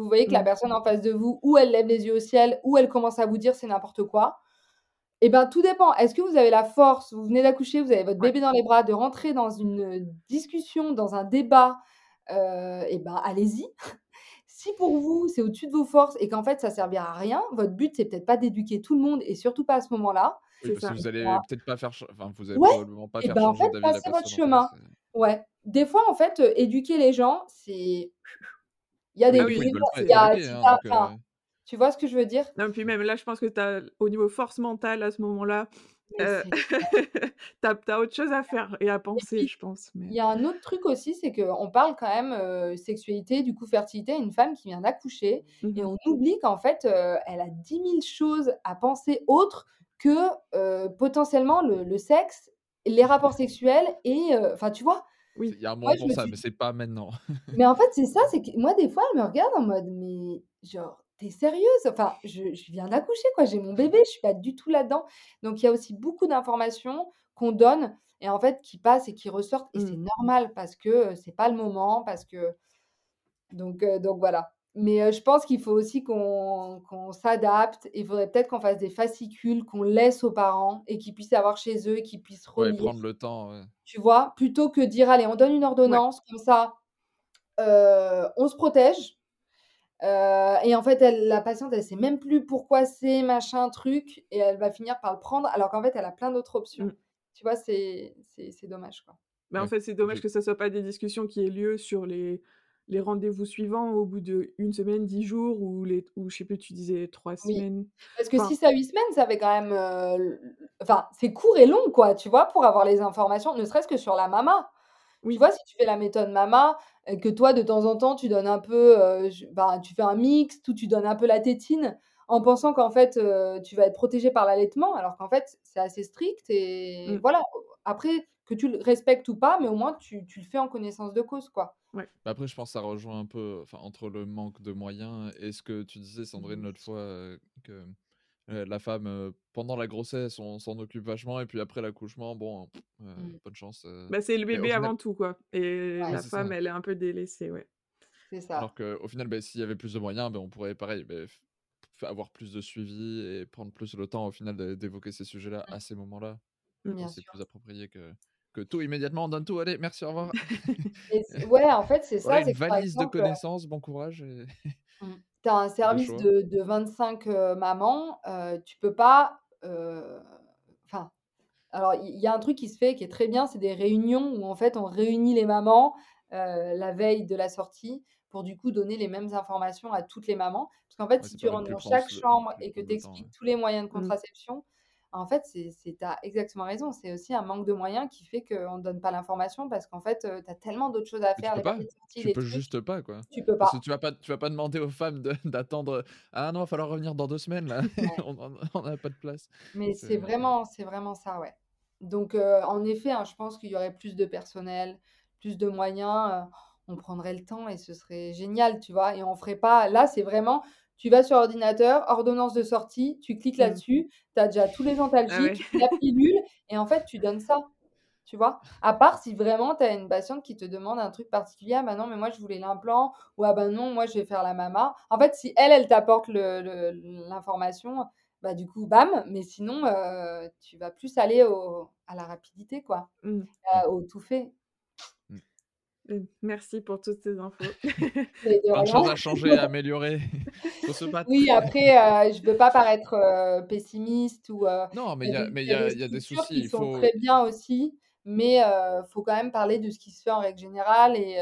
vous voyez que la mmh. personne en face de vous, ou elle lève les yeux au ciel, ou elle commence à vous dire c'est n'importe quoi. Eh bien, tout dépend. Est-ce que vous avez la force, vous venez d'accoucher, vous avez votre bébé dans les bras, de rentrer dans une discussion, dans un débat euh, Eh bien, allez-y. si pour vous, c'est au-dessus de vos forces et qu'en fait, ça servira à rien, votre but, c'est peut-être pas d'éduquer tout le monde et surtout pas à ce moment-là. Oui, parce que vous allez peut-être pas faire, enfin, vous allez probablement pas eh faire ben, changer en fait, passez votre chemin. ouais. Des fois, en fait, euh, éduquer les gens, c'est il y a des tu vois ce que je veux dire? Non, puis même là, je pense que tu as, au niveau force mentale, à ce moment-là, euh, tu as, autre chose à faire et à penser, je pense. Il y a un autre truc aussi, c'est qu'on parle quand même euh, sexualité, du coup fertilité, une femme qui vient d'accoucher, mmh et on oublie qu'en fait, euh, elle a 10 000 choses à penser autres que euh, potentiellement le, le, sexe, les rapports sexuels, et enfin, tu vois, oui. Il y a un moment pour ça, mais c'est pas maintenant. mais en fait, c'est ça, c'est que moi, des fois, elle me regarde en mode, mais genre, t'es sérieuse? Enfin, je, je viens d'accoucher, quoi, j'ai mon bébé, je suis pas du tout là-dedans. Donc, il y a aussi beaucoup d'informations qu'on donne et en fait, qui passent et qui ressortent. Et c'est mmh. normal parce que c'est pas le moment, parce que. Donc, donc voilà. Mais je pense qu'il faut aussi qu'on s'adapte. Il faudrait peut-être qu'on fasse des fascicules qu'on laisse aux parents et qu'ils puissent avoir chez eux et qu'ils puissent relire. prendre le temps. Tu vois, plutôt que dire allez, on donne une ordonnance comme ça, on se protège. et en fait, elle, la patiente, elle sait même plus pourquoi c'est machin truc et elle va finir par le prendre alors qu'en fait, elle a plein d'autres options. Mmh. Tu vois, c'est dommage quoi. Mais en fait, c'est dommage que ça soit pas des discussions qui aient lieu sur les les rendez-vous suivants au bout d'une semaine, dix jours ou, les, ou je sais plus, tu disais trois semaines? Parce que six à huit semaines, ça fait quand même. Euh, enfin, c'est court et long, quoi, tu vois, pour avoir les informations, ne serait-ce que sur la mama. Oui. Tu vois, si tu fais la méthode mama, que toi, de temps en temps, tu donnes un peu. Euh, ben, tu fais un mix, ou tu donnes un peu la tétine, en pensant qu'en fait, euh, tu vas être protégé par l'allaitement, alors qu'en fait, c'est assez strict. Et mmh. voilà. Après, que tu le respectes ou pas, mais au moins, tu, tu le fais en connaissance de cause, quoi. Ouais. Bah, après, je pense que ça rejoint un peu entre le manque de moyens et ce que tu disais, Sandrine, mmh. l'autre fois, que la femme, pendant la grossesse, on s'en occupe vachement, et puis après l'accouchement, bon, mmh. bonne chance. Bah, c'est le bébé avant tout, quoi. Et la femme, elle est un peu délaissée, ouais. C'est ça. Alors qu'au final, bah, s'il y avait plus de moyens, bah, on pourrait, pareil, bah, avoir plus de suivi et prendre plus le temps au final d'évoquer ces sujets-là à ces moments-là. C'est plus approprié que, que tout immédiatement, on donne tout, allez, merci, au revoir. ouais, en fait, c'est ça. une valise de connaissances, bon courage. Mmh. Tu as un service de, de 25 mamans, tu peux pas. Enfin, alors il y, a un truc qui se fait qui est très bien, c'est des réunions où en fait on réunit les mamans la veille de la sortie pour du coup donner les mêmes informations à toutes les mamans. Parce qu'en fait, si tu rentres dans chaque chambre et que tu expliques tous les moyens de mmh. En fait, tu as exactement raison. C'est aussi un manque de moyens qui fait qu'on ne donne pas l'information parce qu'en fait, tu as tellement d'autres choses à faire. Tu peux, pas. tu peux juste pas, quoi. Tu peux pas. Parce que tu vas pas, tu vas pas demander aux femmes d'attendre. Ah non, il va falloir revenir dans deux semaines, là. on n'a pas de place. Mais c'est vraiment, c'est vraiment ça, ouais. Donc, en effet, hein, je pense qu'il y aurait plus de personnel, plus de moyens. on prendrait le temps et ce serait génial, tu vois. Et on ferait pas. Là, c'est vraiment tu vas sur ordinateur, ordonnance de sortie, tu cliques mmh. là-dessus, tu as déjà tous les antalgiques, ah la pilule, et en fait, tu donnes ça. Tu vois? À part si vraiment tu as une patiente qui te demande un truc particulier, ah bah non, mais moi je voulais l'implant, ou ah bah non, moi je vais faire la mama. En fait, si elle, elle t'apporte l'information, bah du coup, bam, mais sinon, euh, tu vas plus aller à la rapidité, quoi, mmh. euh, au tout fait. Merci pour toutes ces infos. Plein de choses à changer, à améliorer. Oui, après, euh, je ne veux pas paraître euh, pessimiste ou. Euh, non, mais il y a, mais y a, y a des soucis. Qui sont très bien aussi, mais il faut quand même parler de ce qui se fait en règle générale. Et,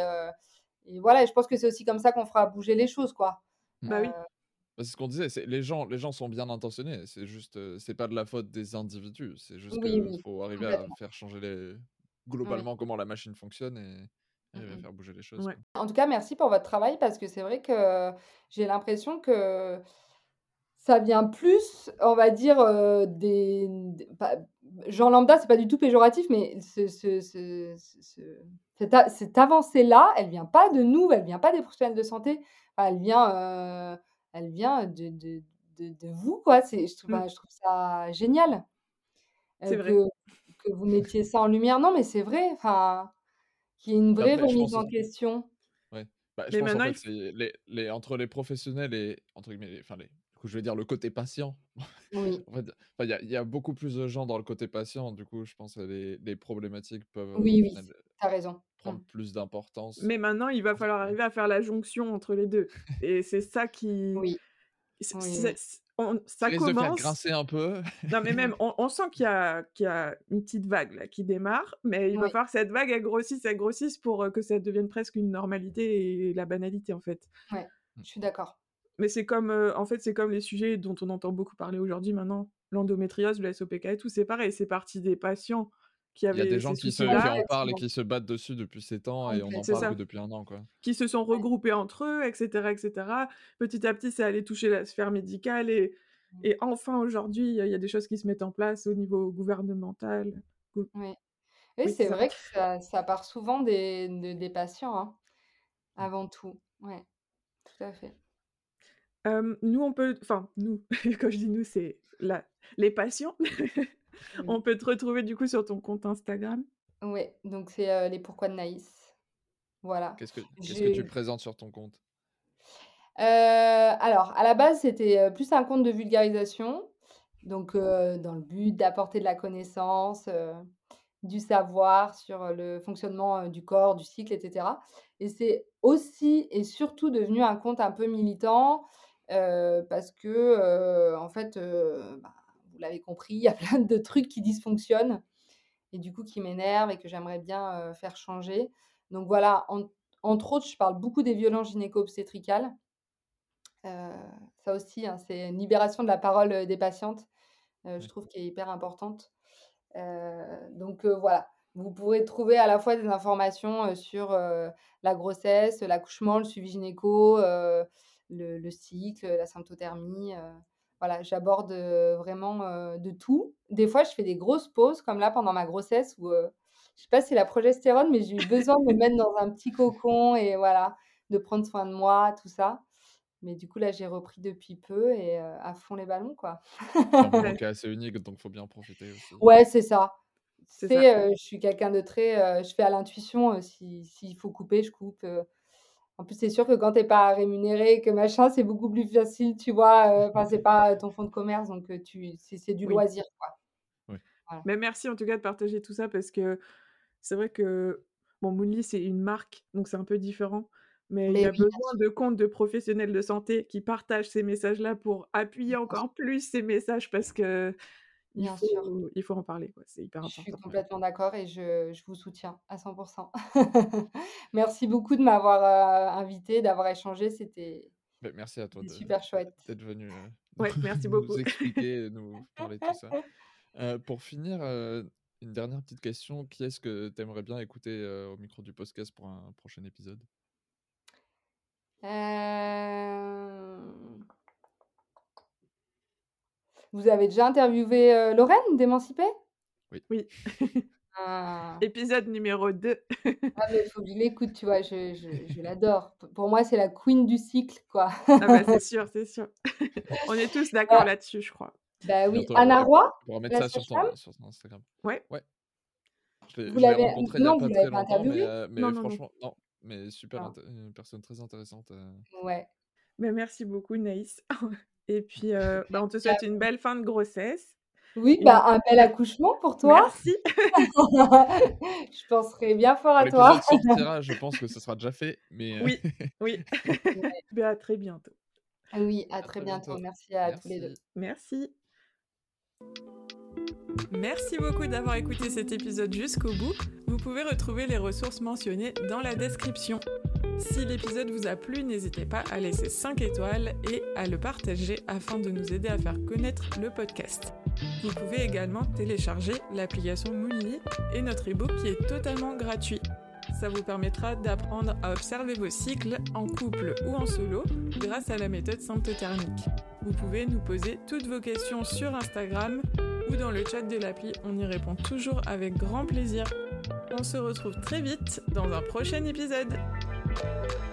et voilà, je pense que c'est aussi comme ça qu'on fera bouger les choses, quoi. Bah oui. Bah, c'est ce qu'on disait, les gens, les gens sont bien intentionnés. C'est juste, c'est pas de la faute des individus. C'est juste qu'il faut arriver à faire changer les, globalement comment la machine fonctionne et, Mmh faire bouger les choses. En tout cas, merci pour votre travail parce que c'est vrai que j'ai l'impression que ça vient plus, on va dire, des, Jean lambda, c'est pas du tout péjoratif, mais cette, avancée-là, elle vient pas de nous, elle vient pas des professionnels de santé, elle vient, elle vient de, de, de, vous, quoi. C'est, je, trouve, mmh. je trouve ça génial C'est vrai. que, que vous mettiez ça en lumière. Non, mais c'est vrai. Enfin, qui est une vraie remise en question. Ouais. Bah, je pense en fait, c'est les, les, entre les professionnels et entre guillemets, enfin les, du coup, je vais dire le côté patient. Oui. en fait, il y, a, y, a beaucoup plus de gens dans le côté patient. Du coup, je pense que les, les problématiques peuvent oui, oui, as raison. prendre plus d'importance. Mais maintenant, il va falloir arriver à faire la jonction entre les deux. Et c'est ça qui. Oui. Oui ça commence. faire grincer un peu. non, mais même, on, sent qu'il y, a, y a une petite vague là, qui démarre, mais il va falloir que cette vague, elle grossisse, elle grossisse pour euh, que ça devienne presque une normalité et la banalité, en fait. Ouais, mmh. je suis d'accord. Mais c'est comme, euh, en fait, c'est comme les sujets dont on entend beaucoup parler aujourd'hui maintenant, l'endométriose, le SOPK et tout, c'est pareil, c'est parti des patients il y a des gens qui, se, en parlent et qui se battent dessus depuis 7 ans et on en parle depuis un an. Quoi. Qui se sont regroupés entre eux, etc. etc. Petit à petit, c'est allé toucher la sphère médicale et, mmh. et enfin aujourd'hui, il y, a des choses qui se mettent en place au niveau gouvernemental. Oui, oui, c'est vrai que ça, part souvent des, des patients, hein, mmh. avant tout. Oui, tout à fait. nous, on peut, enfin, nous, quand je dis nous, c'est la... les patients. On peut te retrouver du coup sur ton compte Instagram. Oui, donc c'est les pourquoi de Naïs. Voilà. Qu'est-ce que, que tu présentes sur ton compte? Alors, à la base, c'était plus un compte de vulgarisation. Donc, dans le but d'apporter de la connaissance, du savoir sur le fonctionnement du corps, du cycle, etc. Et c'est aussi et surtout devenu un compte un peu militant parce que, en fait, bah, vous l'avez compris, il y a plein de trucs qui dysfonctionnent et du coup qui m'énervent et que j'aimerais bien faire changer. Donc voilà, entre autres, je parle beaucoup des violences gynéco-obstétricales. ça aussi, hein, c'est une libération de la parole des patientes, je trouve, qui est hyper importante. donc voilà, vous pourrez trouver à la fois des informations sur la grossesse, l'accouchement, le suivi gynéco, le, le, cycle, la symptothermie voilà, j'aborde vraiment de tout. Des fois, je fais des grosses pauses, comme là pendant ma grossesse, où je sais pas si c'est la progestérone, mais j'ai eu besoin de me mettre dans un petit cocon et voilà, de prendre soin de moi, tout ça. Mais du coup, là, j'ai repris depuis peu et à fond les ballons, quoi. C'est assez unique, donc il faut bien en profiter aussi. Ouais, c'est ça. C'est je suis quelqu'un de très. je fais à l'intuition. S'il faut couper, je coupe. En plus, c'est sûr que quand tu es pas rémunéré, que machin, c'est beaucoup plus facile, tu vois? Enfin, c'est pas ton fonds de commerce, donc tu c'est du loisir, quoi. Mais merci en tout cas de partager tout ça parce que c'est vrai que, bon, Moonly, c'est une marque, donc c'est un peu différent. Mais, il y a besoin de comptes de professionnels de santé qui partagent ces messages-là pour appuyer encore plus ces messages parce que il faut, il faut en parler, C'est hyper important. Je suis complètement d'accord et je, je, vous soutiens à 100% Merci beaucoup de m'avoir invité, d'avoir échangé. C'était bah, merci à toi super chouette. d'être venu ouais, merci beaucoup. nous expliquer, nous parler de tout ça. pour finir, une dernière petite question. Qui est-ce que tu aimerais bien écouter au micro du podcast pour un prochain épisode? Vous avez déjà interviewé Lorraine d'Émancipé Oui. Oui. Ah. Épisode numéro 2. ah, mais il faut que je l'écoute, tu vois, je, je, je l'adore. Pour moi, c'est la queen du cycle, quoi. ah bah, c'est sûr, c'est sûr. On est tous d'accord là-dessus, je crois. Bah oui, Anna Roy. On va mettre ça sur ton, sur ton, Instagram. Ouais. Ouais. Je l'ai rencontré non, il n'y a pas très longtemps, mais, euh, mais non, franchement, non, non. Mais super, ah. une personne très intéressante. Euh. Ouais. Mais merci beaucoup, Naïs. Et puis, euh, bah, on te souhaite une belle fin de grossesse. Oui, bah, un bel accouchement pour toi. Merci. je penserai bien fort à toi. sortira, je pense que ce sera déjà fait. Mais... Oui, oui. mais à très bientôt. Oui, à, très, bientôt. Merci à tous les deux. Merci. Merci beaucoup d'avoir écouté cet épisode jusqu'au bout. Vous pouvez retrouver les ressources mentionnées dans la description. Si l'épisode vous a plu, n'hésitez pas à laisser 5 étoiles et à le partager afin de nous aider à faire connaître le podcast. Vous pouvez également télécharger l'application Moonly et notre ebook qui est totalement gratuit. Ça vous permettra d'apprendre à observer vos cycles en couple ou en solo grâce à la méthode symptothermique. Vous pouvez nous poser toutes vos questions sur Instagram ou dans le chat de l'appli, on y répond toujours avec grand plaisir. On se retrouve très vite dans un prochain épisode. Thank you.